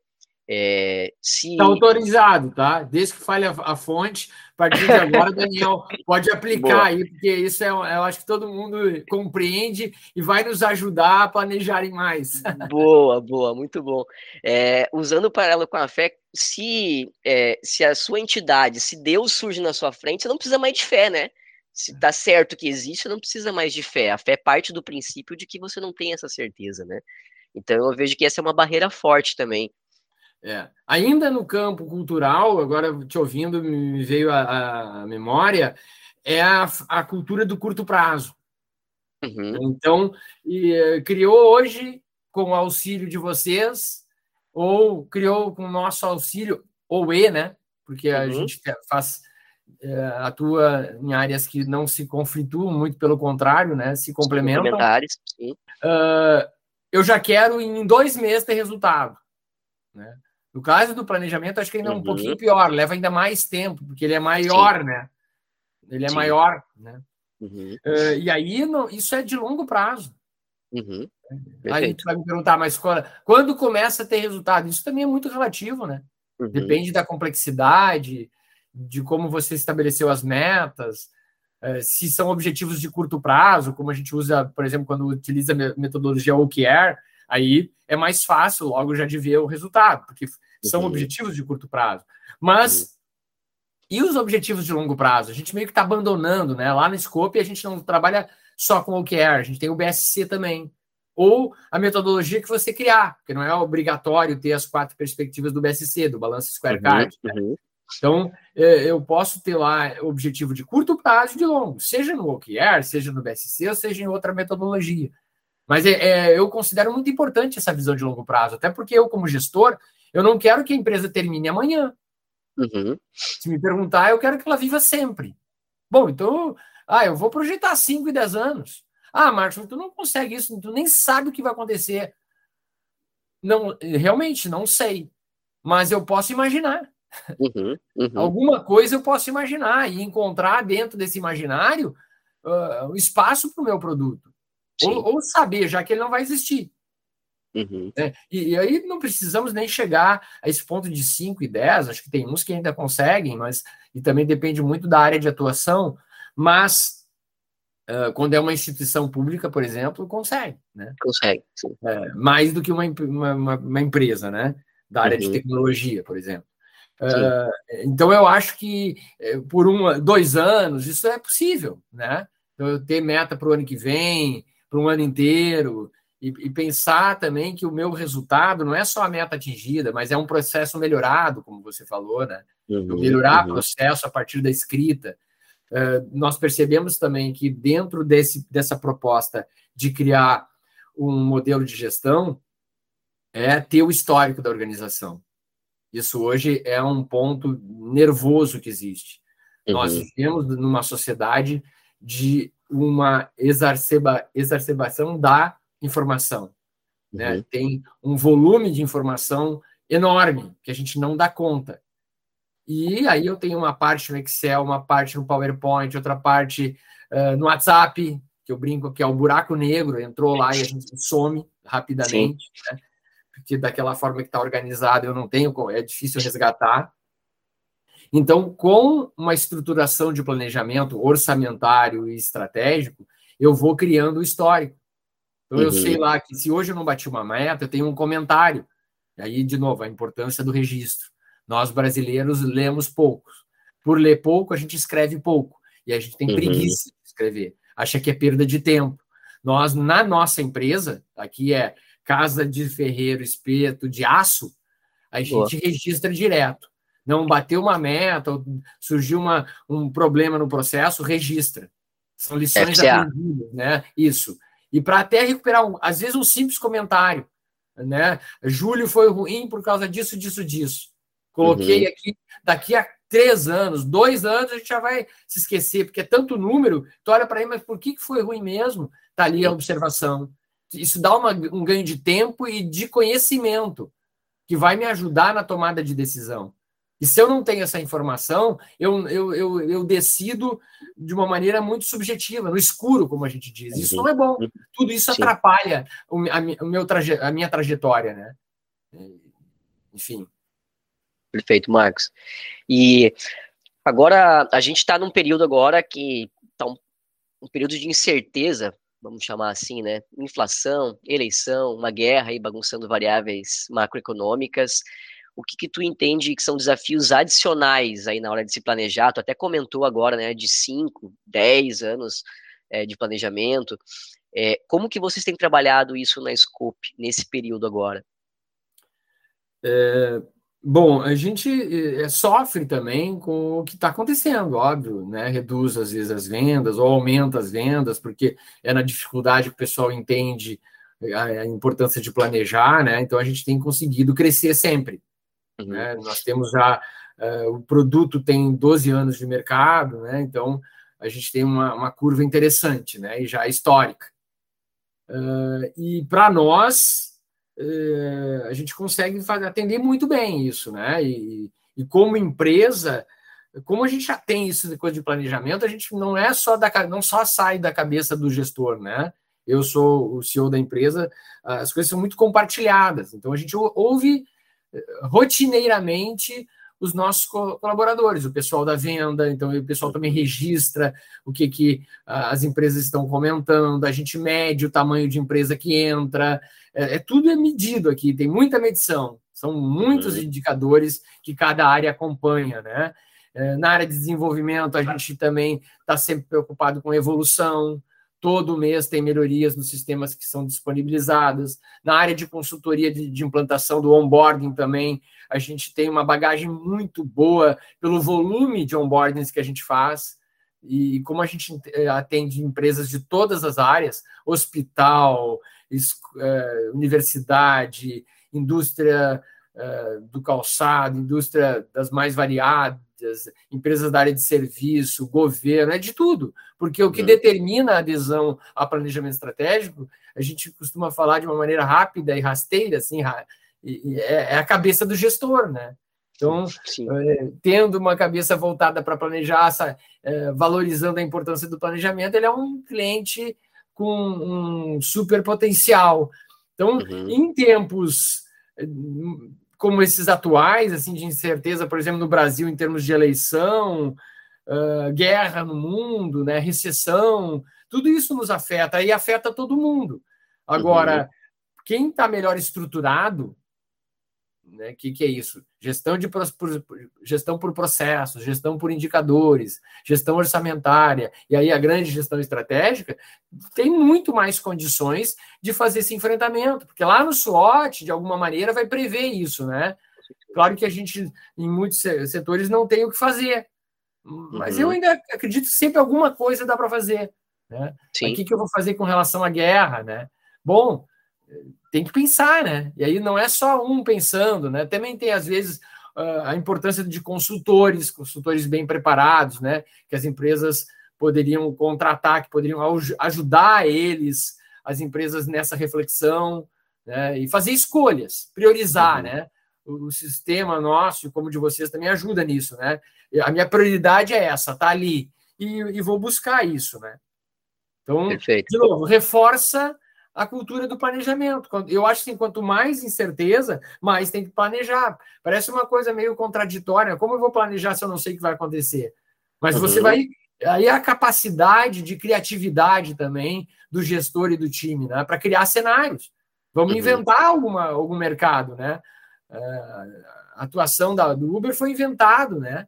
É, se... Tá autorizado, tá? Desde que fale a, a fonte, a partir de agora, Daniel, pode aplicar Boa. aí, porque isso é, eu acho que todo mundo compreende e vai nos ajudar a planejarem mais. Boa, boa, muito bom. É, usando o paralelo com a fé, se, é, se a sua entidade, se Deus surge na sua frente, você não precisa mais de fé, né? Se tá certo que existe, você não precisa mais de fé. A fé parte do princípio de que você não tem essa certeza, né? Então eu vejo que essa é uma barreira forte também é. Ainda no campo cultural, agora te ouvindo, me veio a, a memória, é a, a, cultura do curto prazo. Uhum. Então, e, eh, criou hoje, com o auxílio de vocês, ou criou com o nosso auxílio, ou E, né? Porque a uhum. gente faz é, atua em áreas que não se conflituam, muito pelo contrário, né? Se complementam. Complementares, sim. Uh, eu já quero em dois meses ter resultado. Né? No caso do planejamento, acho que ainda é um uhum. pouquinho pior, leva ainda mais tempo, porque ele é maior, Sim. né? Ele é Sim. maior, né? Uhum. Uh, e aí, isso é de longo prazo. Uhum. Aí tu vai me perguntar, mas quando, quando, começa a ter resultado? Isso também é muito relativo, né? Uhum. Depende da complexidade, de como você estabeleceu as metas, uh, se são objetivos de curto prazo, como a gente usa, por exemplo, quando utiliza a metodologia OKR, aí é mais fácil logo já de ver o resultado, porque são uhum. objetivos de curto prazo. Mas uhum. e os objetivos de longo prazo? A gente meio que está abandonando, né? Lá no Scope a gente não trabalha só com o OKR, a gente tem o BSC também. Ou a metodologia que você criar, porque não é obrigatório ter as quatro perspectivas do BSC, do Balance Scorecard. Uhum, né? uhum. Então, é, eu posso ter lá objetivo de curto prazo e de longo, seja no OKR, seja no BSC, ou seja em outra metodologia. Mas é, é, eu considero muito importante essa visão de longo prazo, até porque eu, como gestor, eu não quero que a empresa termine amanhã. Uhum. Se me perguntar, eu quero que ela viva sempre. Bom, então, ah, eu vou projetar 5 e 10 anos. Ah, Marcos, tu não consegue isso, tu nem sabe o que vai acontecer. Não, realmente, não sei. Mas eu posso imaginar. Uhum, uhum. Alguma coisa eu posso imaginar e encontrar dentro desse imaginário uh, espaço para o meu produto. Ou, ou, saber, já que ele não vai existir. Uhum. Né? E, e, aí não precisamos nem chegar a esse ponto de 5 e 10, acho que tem uns que ainda conseguem, mas e também depende muito da área de atuação, mas uh, quando é uma instituição pública, por exemplo, consegue. Né? Consegue. É, mais do que uma, uma, uma, empresa, né? Da área uhum. de tecnologia, por exemplo. Uh, então eu acho que eh, por um, dois anos isso é possível, né? Então eu ter meta para o ano que vem, para um ano inteiro, e, e, pensar também que o meu resultado não é só a meta atingida, mas é um processo melhorado, como você falou, né? Uhum, melhorar o uhum. processo a partir da escrita. Uh, nós percebemos também que dentro desse, dessa proposta de criar um modelo de gestão é ter o histórico da organização. Isso hoje é um ponto nervoso que existe. Uhum. Nós vivemos numa sociedade de uma exacerba, exacerbação da informação. Né? Uhum. Tem um volume de informação enorme que a gente não dá conta. E aí eu tenho uma parte no Excel, uma parte no PowerPoint, outra parte uh, no WhatsApp, que eu brinco que é o buraco negro, entrou lá e a gente some rapidamente, né? porque daquela forma que está organizado eu não tenho, é difícil resgatar. Então, com uma estruturação de planejamento orçamentário e estratégico, eu vou criando o histórico. Então, uhum. eu sei lá que se hoje eu não bati uma meta, eu tenho um comentário. E aí, de novo, a importância do registro. Nós, brasileiros, lemos poucos. Por ler pouco, a gente escreve pouco. E a gente tem uhum. preguiça de escrever. Acha que é perda de tempo. Nós, na nossa empresa, aqui é Casa de Ferreiro Espeto de Aço, a gente Boa. registra direto. Não bateu uma meta, surgiu uma, um problema no processo, registra. São lições FCA. aprendidas, né? Isso e para até recuperar, um, às vezes, um simples comentário. Né? Julho foi ruim por causa disso, disso, disso. Coloquei uhum. aqui, daqui a três anos, dois anos, a gente já vai se esquecer, porque é tanto número, tu olha para ele, mas por que, que foi ruim mesmo? Está ali a observação. Isso dá uma, um ganho de tempo e de conhecimento, que vai me ajudar na tomada de decisão. E se eu não tenho essa informação, eu, eu, eu, eu decido de uma maneira muito subjetiva, no escuro, como a gente diz. Isso não é bom. Tudo isso atrapalha o, a, o meu traje, a minha trajetória, né? Enfim. Perfeito, Marcos. E agora a gente está num período agora que está um, um período de incerteza, vamos chamar assim, né? Inflação, eleição, uma guerra aí bagunçando variáveis macroeconômicas o que, que tu entende que são desafios adicionais aí na hora de se planejar? Tu até comentou agora, né, de 5, 10 anos é, de planejamento. É, como que vocês têm trabalhado isso na Scope, nesse período agora? É, bom, a gente é, sofre também com o que está acontecendo, óbvio, né? Reduz às vezes as vendas ou aumenta as vendas, porque é na dificuldade que o pessoal entende a, a importância de planejar, né? Então a gente tem conseguido crescer sempre. Uhum. Né? Nós temos já, uh, o produto tem 12 anos de mercado, né? então a gente tem uma, uma curva interessante né? e já histórica. Uh, e para nós, uh, a gente consegue fazer, atender muito bem isso, né? E, e como empresa, como a gente já tem isso de coisa de planejamento, a gente não é só da não só sai da cabeça do gestor, né? Eu sou o CEO da empresa, as coisas são muito compartilhadas. Então a gente ouve rotineiramente os nossos colaboradores, o pessoal da venda, então o pessoal também registra o que, que as empresas estão comentando, a gente mede o tamanho de empresa que entra, é, é tudo é medido aqui, tem muita medição, são muitos uhum. indicadores que cada área acompanha, né? É, na área de desenvolvimento, a gente também está sempre preocupado com evolução, Todo mês tem melhorias nos sistemas que são disponibilizados. Na área de consultoria de, de, implantação do onboarding também, a gente tem uma bagagem muito boa pelo volume de onboardings que a gente faz. E como a gente eh, atende empresas de todas as áreas, hospital, eh, universidade, indústria eh, do calçado, indústria das mais variadas, empresas da área de serviço, governo, é de tudo. Porque o que uhum. determina a adesão a planejamento estratégico, a gente costuma falar de uma maneira rápida e rasteira, assim, é, é a cabeça do gestor, né? Então, é, tendo uma cabeça voltada para planejar, é, valorizando a importância do planejamento, ele é um cliente com um super potencial. Então, uhum. em tempos como esses atuais, assim, de incerteza, por exemplo, no Brasil, em termos de eleição, uh, guerra no mundo, né, recessão, tudo isso nos afeta e afeta todo mundo. Agora, uhum. quem está melhor estruturado, né, o que, que é isso? Gestão, de, por, gestão por processos, gestão por indicadores, gestão orçamentária, e aí a grande gestão estratégica, tem muito mais condições de fazer esse enfrentamento, porque lá no SWOT, de alguma maneira, vai prever isso, né? Claro que a gente, em muitos setores, não tem o que fazer, mas uhum. eu ainda acredito que sempre alguma coisa dá para fazer. Né? O que, que eu vou fazer com relação à guerra? Né? Bom, tem que pensar, né? E aí não é só um pensando, né? Também tem, às vezes, a importância de consultores, consultores bem preparados, né? Que as empresas poderiam contratar, que poderiam ajudar eles, as empresas nessa reflexão, né? E fazer escolhas, priorizar, uhum. né? O, o sistema nosso, como de vocês, também ajuda nisso, né? A minha prioridade é essa, tá ali. E, e vou buscar isso, né? Então, Perfeito. de novo, reforça a cultura do planejamento. Eu acho que quanto mais incerteza, mais tem que planejar. Parece uma coisa meio contraditória. Como eu vou planejar se eu não sei o que vai acontecer? Mas uhum. você vai. Aí a capacidade de criatividade também do gestor e do time, né? Para criar cenários. Vamos uhum. inventar alguma, algum mercado, né? Uh, a atuação da, do Uber foi inventado, né?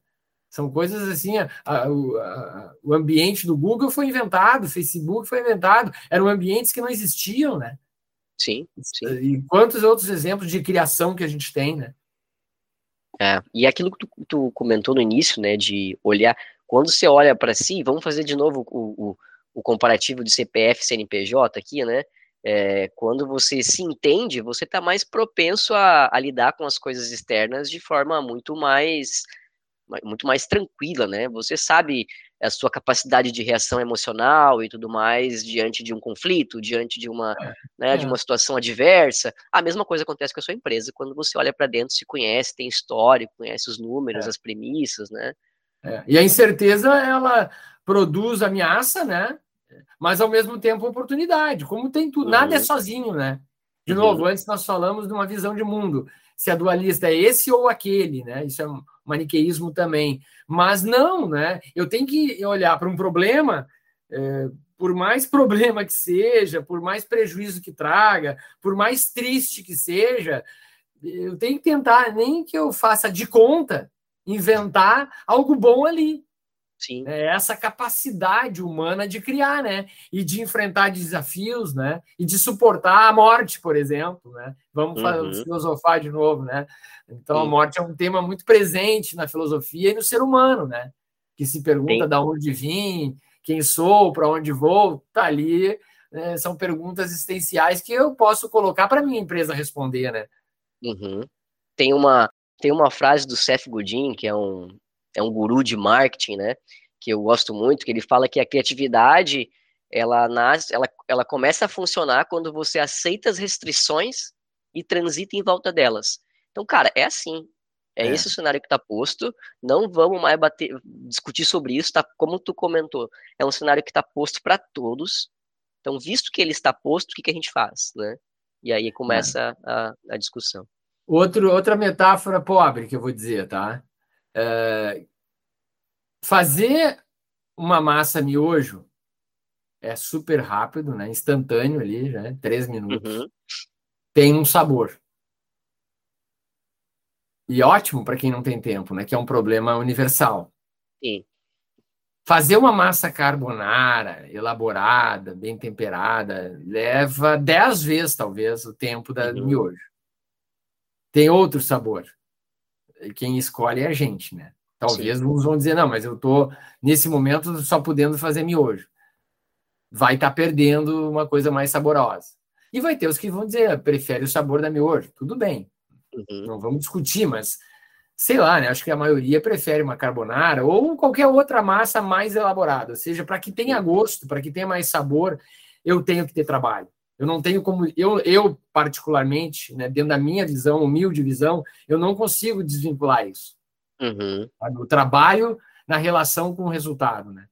São coisas assim, a, a, a, o ambiente do Google foi inventado, o Facebook foi inventado, eram ambientes que não existiam, né? Sim, sim. E quantos outros exemplos de criação que a gente tem, né? É, e aquilo que tu, tu comentou no início, né, de olhar, quando você olha para si, vamos fazer de novo o, o, o comparativo de CPF CNPJ aqui, né? É, quando você se entende, você está mais propenso a, a, lidar com as coisas externas de forma muito mais muito mais tranquila, né? Você sabe a sua capacidade de reação emocional e tudo mais diante de um conflito, diante de uma, é, né, é. de uma situação adversa. A mesma coisa acontece com a sua empresa quando você olha para dentro, se conhece, tem histórico, conhece os números, é. as premissas, né? É. E a incerteza ela produz ameaça, né? Mas ao mesmo tempo oportunidade. Como tem tudo, uhum. nada é uhum. sozinho, né? De uhum. novo, antes nós falamos de uma visão de mundo. Se a dualista é esse ou aquele, né? Isso é maniqueísmo também. Mas não, né? Eu tenho que olhar para um problema, é, por mais problema que seja, por mais prejuízo que traga, por mais triste que seja, eu tenho que tentar, nem que eu faça de conta, inventar algo bom ali. Sim. É essa capacidade humana de criar, né? E de enfrentar desafios, né? E de suportar a morte, por exemplo, né? Vamos uhum. filosofar de novo, né? Então, Sim. a morte é um tema muito presente na filosofia e no ser humano, né? Que se pergunta Sim. de onde vim, quem sou, para onde vou, tá ali. Né? São perguntas existenciais que eu posso colocar para minha empresa responder, né? Uhum. Tem uma tem uma frase do Seth Godin, que é um é um guru de marketing, né? Que eu gosto muito, que ele fala que a criatividade ela nasce, ela, ela começa a funcionar quando você aceita as restrições e transita em volta delas. Então, cara, é assim. É, é. esse o cenário que está posto. Não vamos mais bater, discutir sobre isso, tá? Como tu comentou, é um cenário que está posto para todos. Então, visto que ele está posto, o que, que a gente faz, né? E aí começa é. a, a discussão. Outro, outra metáfora pobre que eu vou dizer, tá? É, fazer uma massa miojo é super rápido, né? Instantâneo ali, né? Três minutos. Uhum. Tem um sabor. E ótimo para quem não tem tempo, né? Que é um problema universal. Sim. Fazer uma massa carbonara elaborada, bem temperada, leva dez vezes, talvez, o tempo da uhum. miojo. Tem outro sabor quem escolhe é a gente, né? Talvez Sim. uns vão dizer, não, mas eu tô nesse momento só podendo fazer miojo. Vai estar tá perdendo uma coisa mais saborosa. E vai ter os que vão dizer, prefere o sabor da miojo. Tudo bem. Uhum. Não vamos discutir, mas sei lá, né? Acho que a maioria prefere uma carbonara ou qualquer outra massa mais elaborada. Ou seja, para que tenha gosto, para que tenha mais sabor, eu tenho que ter trabalho. Eu não tenho como, eu, eu particularmente, né, dentro da minha visão, humilde visão, eu não consigo desvincular isso. Uhum. O trabalho na relação com o resultado, né?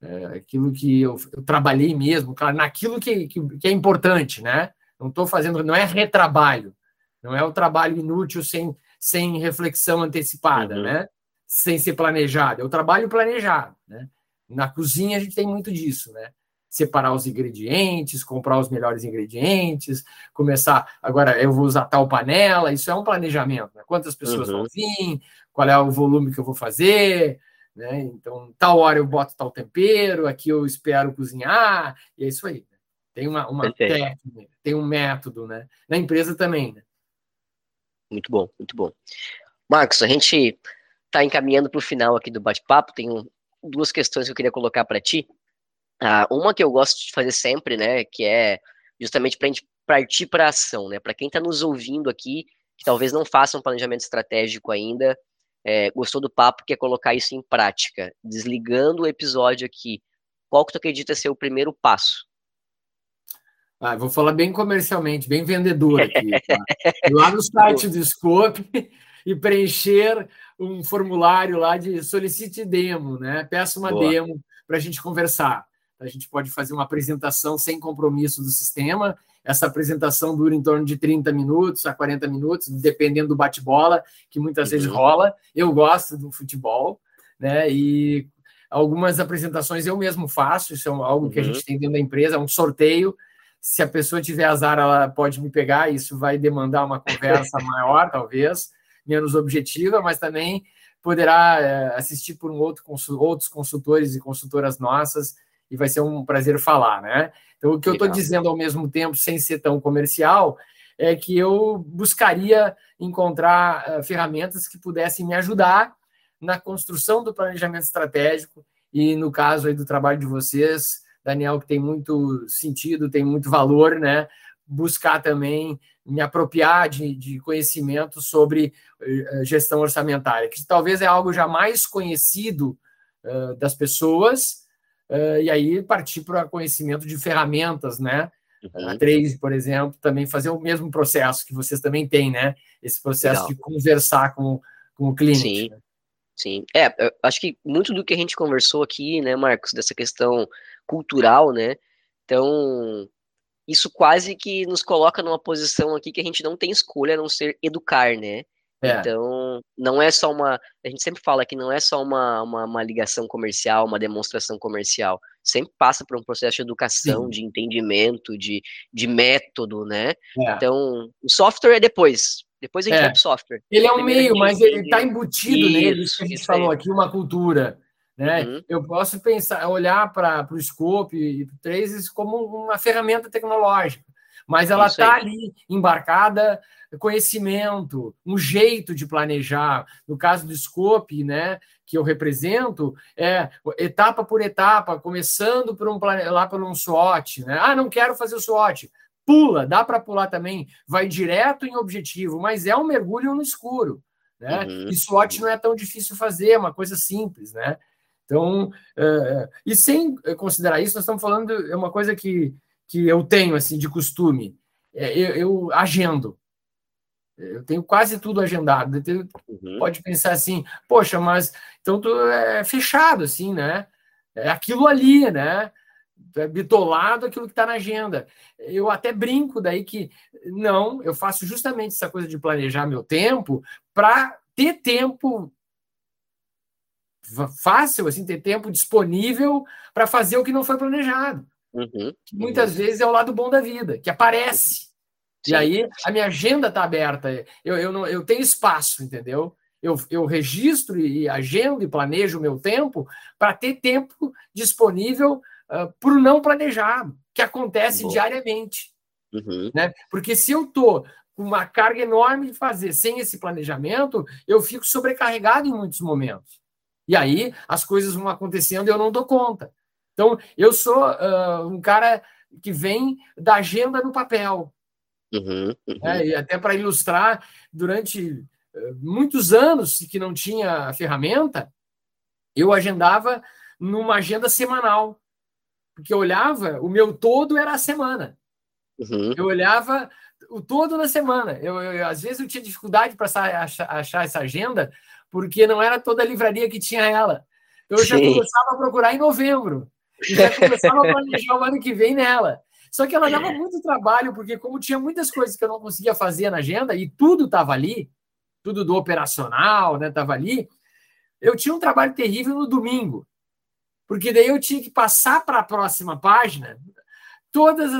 É aquilo que eu, eu trabalhei mesmo, claro, naquilo que, que, que, é importante, né? Não estou fazendo, não é retrabalho, não é o trabalho inútil sem, sem reflexão antecipada, uhum. né? Sem ser planejado. É o trabalho planejado, né? Na cozinha a gente tem muito disso, né? Separar os ingredientes, comprar os melhores ingredientes, começar. Agora eu vou usar tal panela, isso é um planejamento. Né? Quantas pessoas uhum. vão vir, qual é o volume que eu vou fazer, né? Então, tal hora eu boto tal tempero, aqui eu espero cozinhar, e é isso aí. Né? Tem uma, uma técnica, tem um método, né? Na empresa também, né? Muito bom, muito bom. Marcos, a gente está encaminhando para o final aqui do bate-papo. Tem duas questões que eu queria colocar para ti. Ah, uma que eu gosto de fazer sempre, né? Que é justamente para a gente partir para ação, né? Para quem está nos ouvindo aqui, que talvez não faça um planejamento estratégico ainda, é, gostou do papo, quer colocar isso em prática. Desligando o episódio aqui, qual que tu acredita ser o primeiro passo? Ah, vou falar bem comercialmente, bem vendedor aqui. Tá? lá no site do Scope e preencher um formulário lá de solicite demo, né? Peça uma Boa. demo para a gente conversar. A gente pode fazer uma apresentação sem compromisso do sistema essa apresentação dura em torno de 30 minutos a 40 minutos, dependendo do bate-bola, que muitas uhum. vezes rola. Eu gosto do futebol, né? E algumas apresentações eu mesmo faço, isso é algo que a gente uhum. tem dentro da empresa, é um sorteio. Se a pessoa tiver azar, ela pode me pegar, isso vai demandar uma conversa maior, talvez, menos objetiva, mas também poderá é, assistir por um outro, outros consultores e consultoras nossas e vai ser um prazer falar, né? Então, o que eu estou dizendo ao mesmo tempo, sem ser tão comercial, é que eu buscaria encontrar uh, ferramentas que pudessem me ajudar na construção do planejamento estratégico e no caso aí do trabalho de vocês, Daniel, que tem muito sentido, tem muito valor, né? Buscar também me apropriar de, de conhecimento sobre uh, gestão orçamentária, que talvez é algo já mais conhecido uh, das pessoas, uh, e aí partir para conhecimento de ferramentas, né? Uhum. A Trace, por exemplo, também fazer o mesmo processo que vocês também têm, né? Esse processo Legal. de conversar com, com o cliente. Sim. Né? Sim, é, acho que muito do que a gente conversou aqui, né, Marcos, dessa questão cultural, né, então, isso quase que nos coloca numa posição aqui que a gente não tem escolha a não ser educar, né, é. Então, não é só uma. A gente sempre fala que não é só uma, uma, uma ligação comercial, uma demonstração comercial. Sempre passa por um processo de educação, Sim. de entendimento, de, de método, né? É. Então, o software é depois. Depois a gente é. vai pro software. Ele é um meio, mas ele está embutido isso, nele, isso que a gente falou aqui, uma cultura. Né? Uhum. Eu posso pensar, olhar para o Scope e para o Traces como uma ferramenta tecnológica, mas ela está ali embarcada conhecimento, um jeito de planejar. No caso do Scope, né, que eu represento, é etapa por etapa, começando por um lá por um SWOT, né? Ah, não quero fazer o SWOT. Pula, dá para pular também, vai direto em objetivo, mas é um mergulho no escuro, né? Uhum. E SWOT não é tão difícil fazer, é uma coisa simples, né? Então, uh, e sem considerar isso, nós estamos falando é uma coisa que, que eu tenho assim de costume. É, eu, eu agendo, eu tenho quase tudo agendado. Uhum. Pode pensar assim, poxa, mas então tu é fechado, assim, né? É aquilo ali, né? É bitolado aquilo que está na agenda. Eu até brinco daí que não, eu faço justamente essa coisa de planejar meu tempo para ter tempo fácil, assim, ter tempo disponível para fazer o que não foi planejado. Uhum. Muitas uhum. vezes é o lado bom da vida, que aparece. E aí a minha agenda está aberta, eu, eu, não, eu tenho espaço, entendeu? Eu, eu registro e agendo e planejo o meu tempo para ter tempo disponível uh, ah, para o não planejado, que acontece Boa. diariamente. Uhum. Né? Porque se eu estou com uma carga enorme de fazer sem esse planejamento, eu fico sobrecarregado em muitos momentos. E aí as coisas vão acontecendo e eu não dou conta. Então, eu sou uh, um cara que vem da agenda no papel. Uhum, uhum. É, e até para ilustrar, durante eh, muitos anos que não tinha ferramenta, eu agendava numa agenda semanal, porque eu olhava, o meu todo era a semana. Uhum. Eu olhava o todo na semana. Eu, eu, às vezes eu tinha dificuldade para achar, achar, essa agenda, porque não era toda a livraria que tinha ela. Eu Sim. já começava a procurar em novembro. E já começava a planejar o ano que vem nela. Só que ela dava muito trabalho, porque como tinha muitas coisas que eu não conseguia fazer na agenda, e tudo estava ali, tudo do operacional, né, estava ali, eu tinha um trabalho terrível no domingo. Porque daí eu tinha que passar para a próxima página todos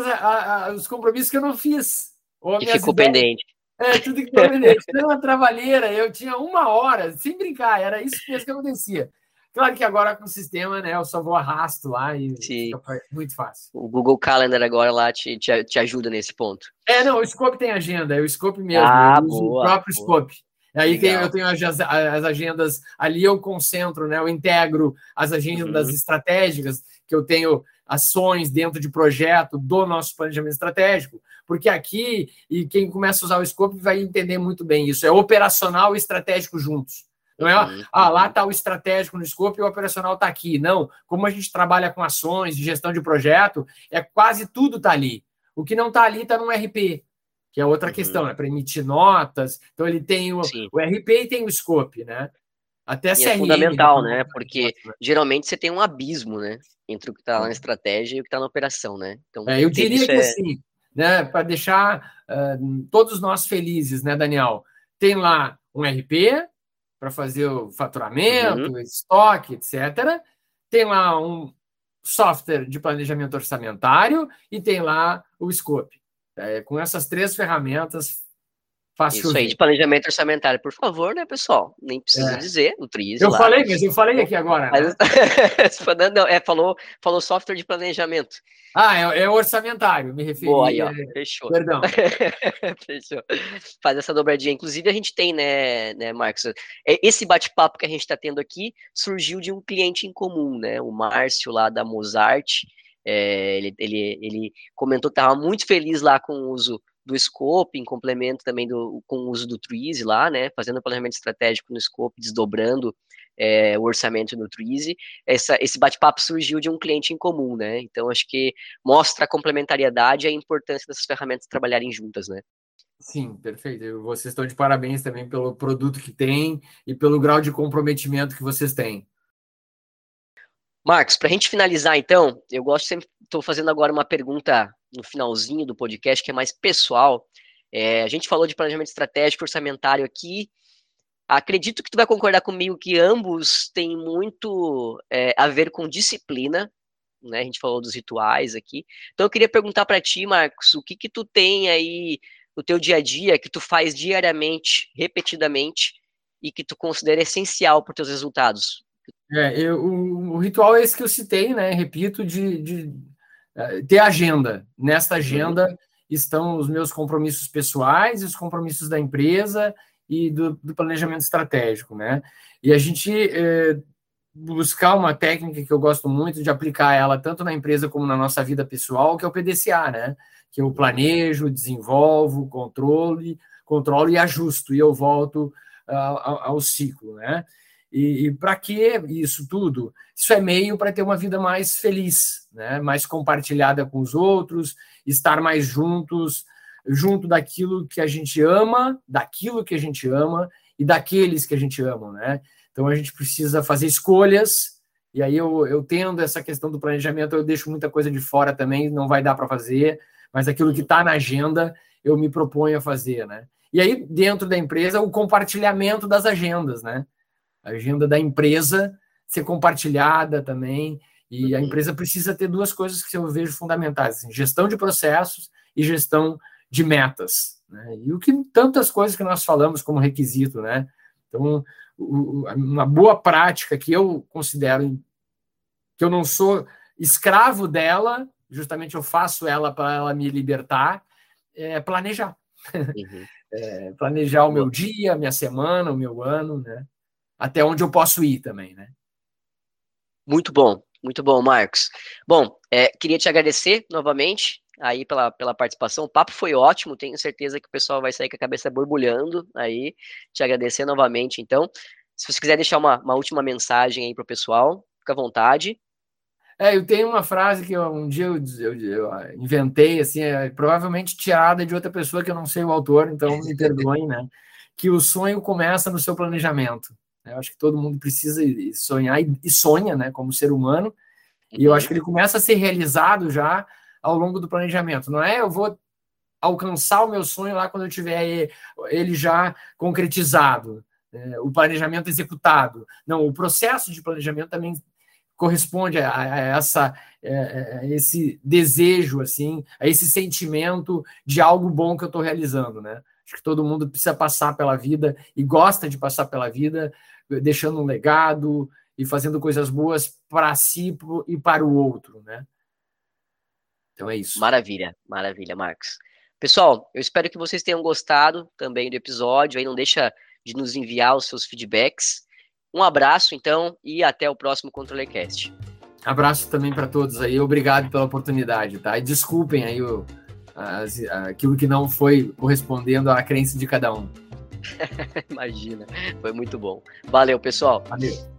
os compromissos que eu não fiz. Ou que ficou ideias. pendente. É, tudo que ficou pendente. Era uma trabalheira, eu tinha uma hora, sem brincar, era isso mesmo que acontecia. Claro que agora com o sistema, né, eu só vou arrasto lá e Sim. fica muito fácil. O Google Calendar agora lá te, te, te, ajuda nesse ponto. É, não, o Scope tem agenda, é o Scope mesmo, ah, boa, o próprio boa. Scope. Aí tem, eu tenho as, as, agendas, ali eu concentro, né, eu integro as agendas uhum. estratégicas, que eu tenho ações dentro de projeto do nosso planejamento estratégico, porque aqui, e quem começa a usar o Scope vai entender muito bem isso, é operacional e estratégico juntos. Não é, uhum. ah, lá está o estratégico no escopo e o operacional está aqui. Não, como a gente trabalha com ações de gestão de projeto, é quase tudo está ali. O que não está ali está no RP, que é outra uhum. questão, né? Para emitir notas. Então ele tem o, o RP e tem o scope, né? Até e é fundamental, né? Porque né? geralmente você tem um abismo, né? Entre o que está na estratégia e o que está na operação, né? Então, é, eu diria que é... assim, né? Para deixar uh, todos nós felizes, né, Daniel? Tem lá um RP, para fazer o faturamento, uhum. estoque, etc. Tem lá um software de planejamento orçamentário e tem lá o scope. É, com essas três ferramentas, Fácil Isso aí, de planejamento orçamentário, por favor, né, pessoal? Nem precisa é. dizer, o TRIS. Eu lá. falei, mas eu falei aqui agora. Né? não, é, falou, falou software de planejamento. Ah, é, é orçamentário, me referi. Boa, aí, ó, fechou. Perdão. fechou. Faz essa dobradinha. Inclusive, a gente tem, né, né Marcos? É, esse bate-papo que a gente está tendo aqui surgiu de um cliente em comum, né? O Márcio, lá da Mozart. É, ele, ele, ele comentou que estava muito feliz lá com o uso do scope, em complemento também do, com o uso do Treezy lá, né, fazendo planejamento estratégico no scope, desdobrando é, o orçamento no Treezy. Essa, esse bate-papo surgiu de um cliente em comum, né, então acho que mostra a complementariedade e a importância dessas ferramentas trabalharem juntas, né. Sim, perfeito. Vocês estão de parabéns também pelo produto que tem e pelo grau de comprometimento que vocês têm. Marcos, para a gente finalizar, então, eu gosto sempre, estou fazendo agora uma pergunta no finalzinho do podcast, que é mais pessoal. É, a gente falou de planejamento estratégico orçamentário aqui. Acredito que tu vai concordar comigo que ambos têm muito é, a ver com disciplina, né? A gente falou dos rituais aqui. Então eu queria perguntar para ti, Marcos, o que que tu tem aí no teu dia a dia que tu faz diariamente, repetidamente e que tu considera essencial para os teus resultados? É, eu, o, o, ritual é esse que eu citei, né? Repito, de, de ter agenda. Nesta agenda uhum. estão os meus compromissos pessoais, os compromissos da empresa e do, do planejamento estratégico, né? E a gente uh, buscar uma técnica que eu gosto muito de aplicar ela tanto na empresa como na nossa vida pessoal, que é o PDCA, né? Que eu planejo, desenvolvo, controle, controlo e ajusto, e eu volto uh, ao, ao ciclo, né? E, e para que isso tudo? Isso é meio para ter uma vida mais feliz, né? mais compartilhada com os outros, estar mais juntos, junto daquilo que a gente ama, daquilo que a gente ama e daqueles que a gente ama. Né? Então a gente precisa fazer escolhas, e aí eu, eu tendo essa questão do planejamento, eu deixo muita coisa de fora também, não vai dar para fazer, mas aquilo que está na agenda eu me proponho a fazer. Né? E aí, dentro da empresa, o compartilhamento das agendas, né? A agenda da empresa ser compartilhada também. E a empresa precisa ter duas coisas que eu vejo fundamentais: assim, gestão de processos e gestão de metas. Né? E o que tantas coisas que nós falamos como requisito, né? Então, uma boa prática que eu considero que eu não sou escravo dela, justamente eu faço ela para ela me libertar, é planejar. Uhum. É, planejar o meu dia, a minha semana, o meu ano, né? Até onde eu posso ir também, né? Muito bom, muito bom, Marcos. Bom, é, queria te agradecer novamente aí pela, pela participação. O papo foi ótimo, tenho certeza que o pessoal vai sair com a cabeça borbulhando aí. Te agradecer novamente, então. Se você quiser deixar uma, uma última mensagem aí para o pessoal, fica à vontade. É, eu tenho uma frase que eu, um dia eu, eu, eu, inventei, assim, é, provavelmente tirada de outra pessoa que eu não sei o autor, então me perdoem, né? Que o sonho começa no seu planejamento. Né? Eu acho que todo mundo precisa sonhar e sonha, né, como ser humano. E eu acho que ele começa a ser realizado já ao longo do planejamento. Não é eu vou alcançar o meu sonho lá quando eu tiver ele já concretizado, é, o planejamento executado. Não, o processo de planejamento também corresponde a, a essa é, a esse desejo assim, a esse sentimento de algo bom que eu estou realizando, né? Acho que todo mundo precisa passar pela vida e gosta de passar pela vida, deixando um legado e fazendo coisas boas para si e para o outro, né? Então é isso. Maravilha, maravilha, Marcos. Pessoal, eu espero que vocês tenham gostado também do episódio. Aí não deixa de nos enviar os seus feedbacks. Um abraço, então, e até o próximo ControleCast. Abraço também para todos aí. Obrigado pela oportunidade, tá? E desculpem aí o, as, aquilo que não foi correspondendo à crença de cada um. Imagina, foi muito bom. Valeu, pessoal. Valeu.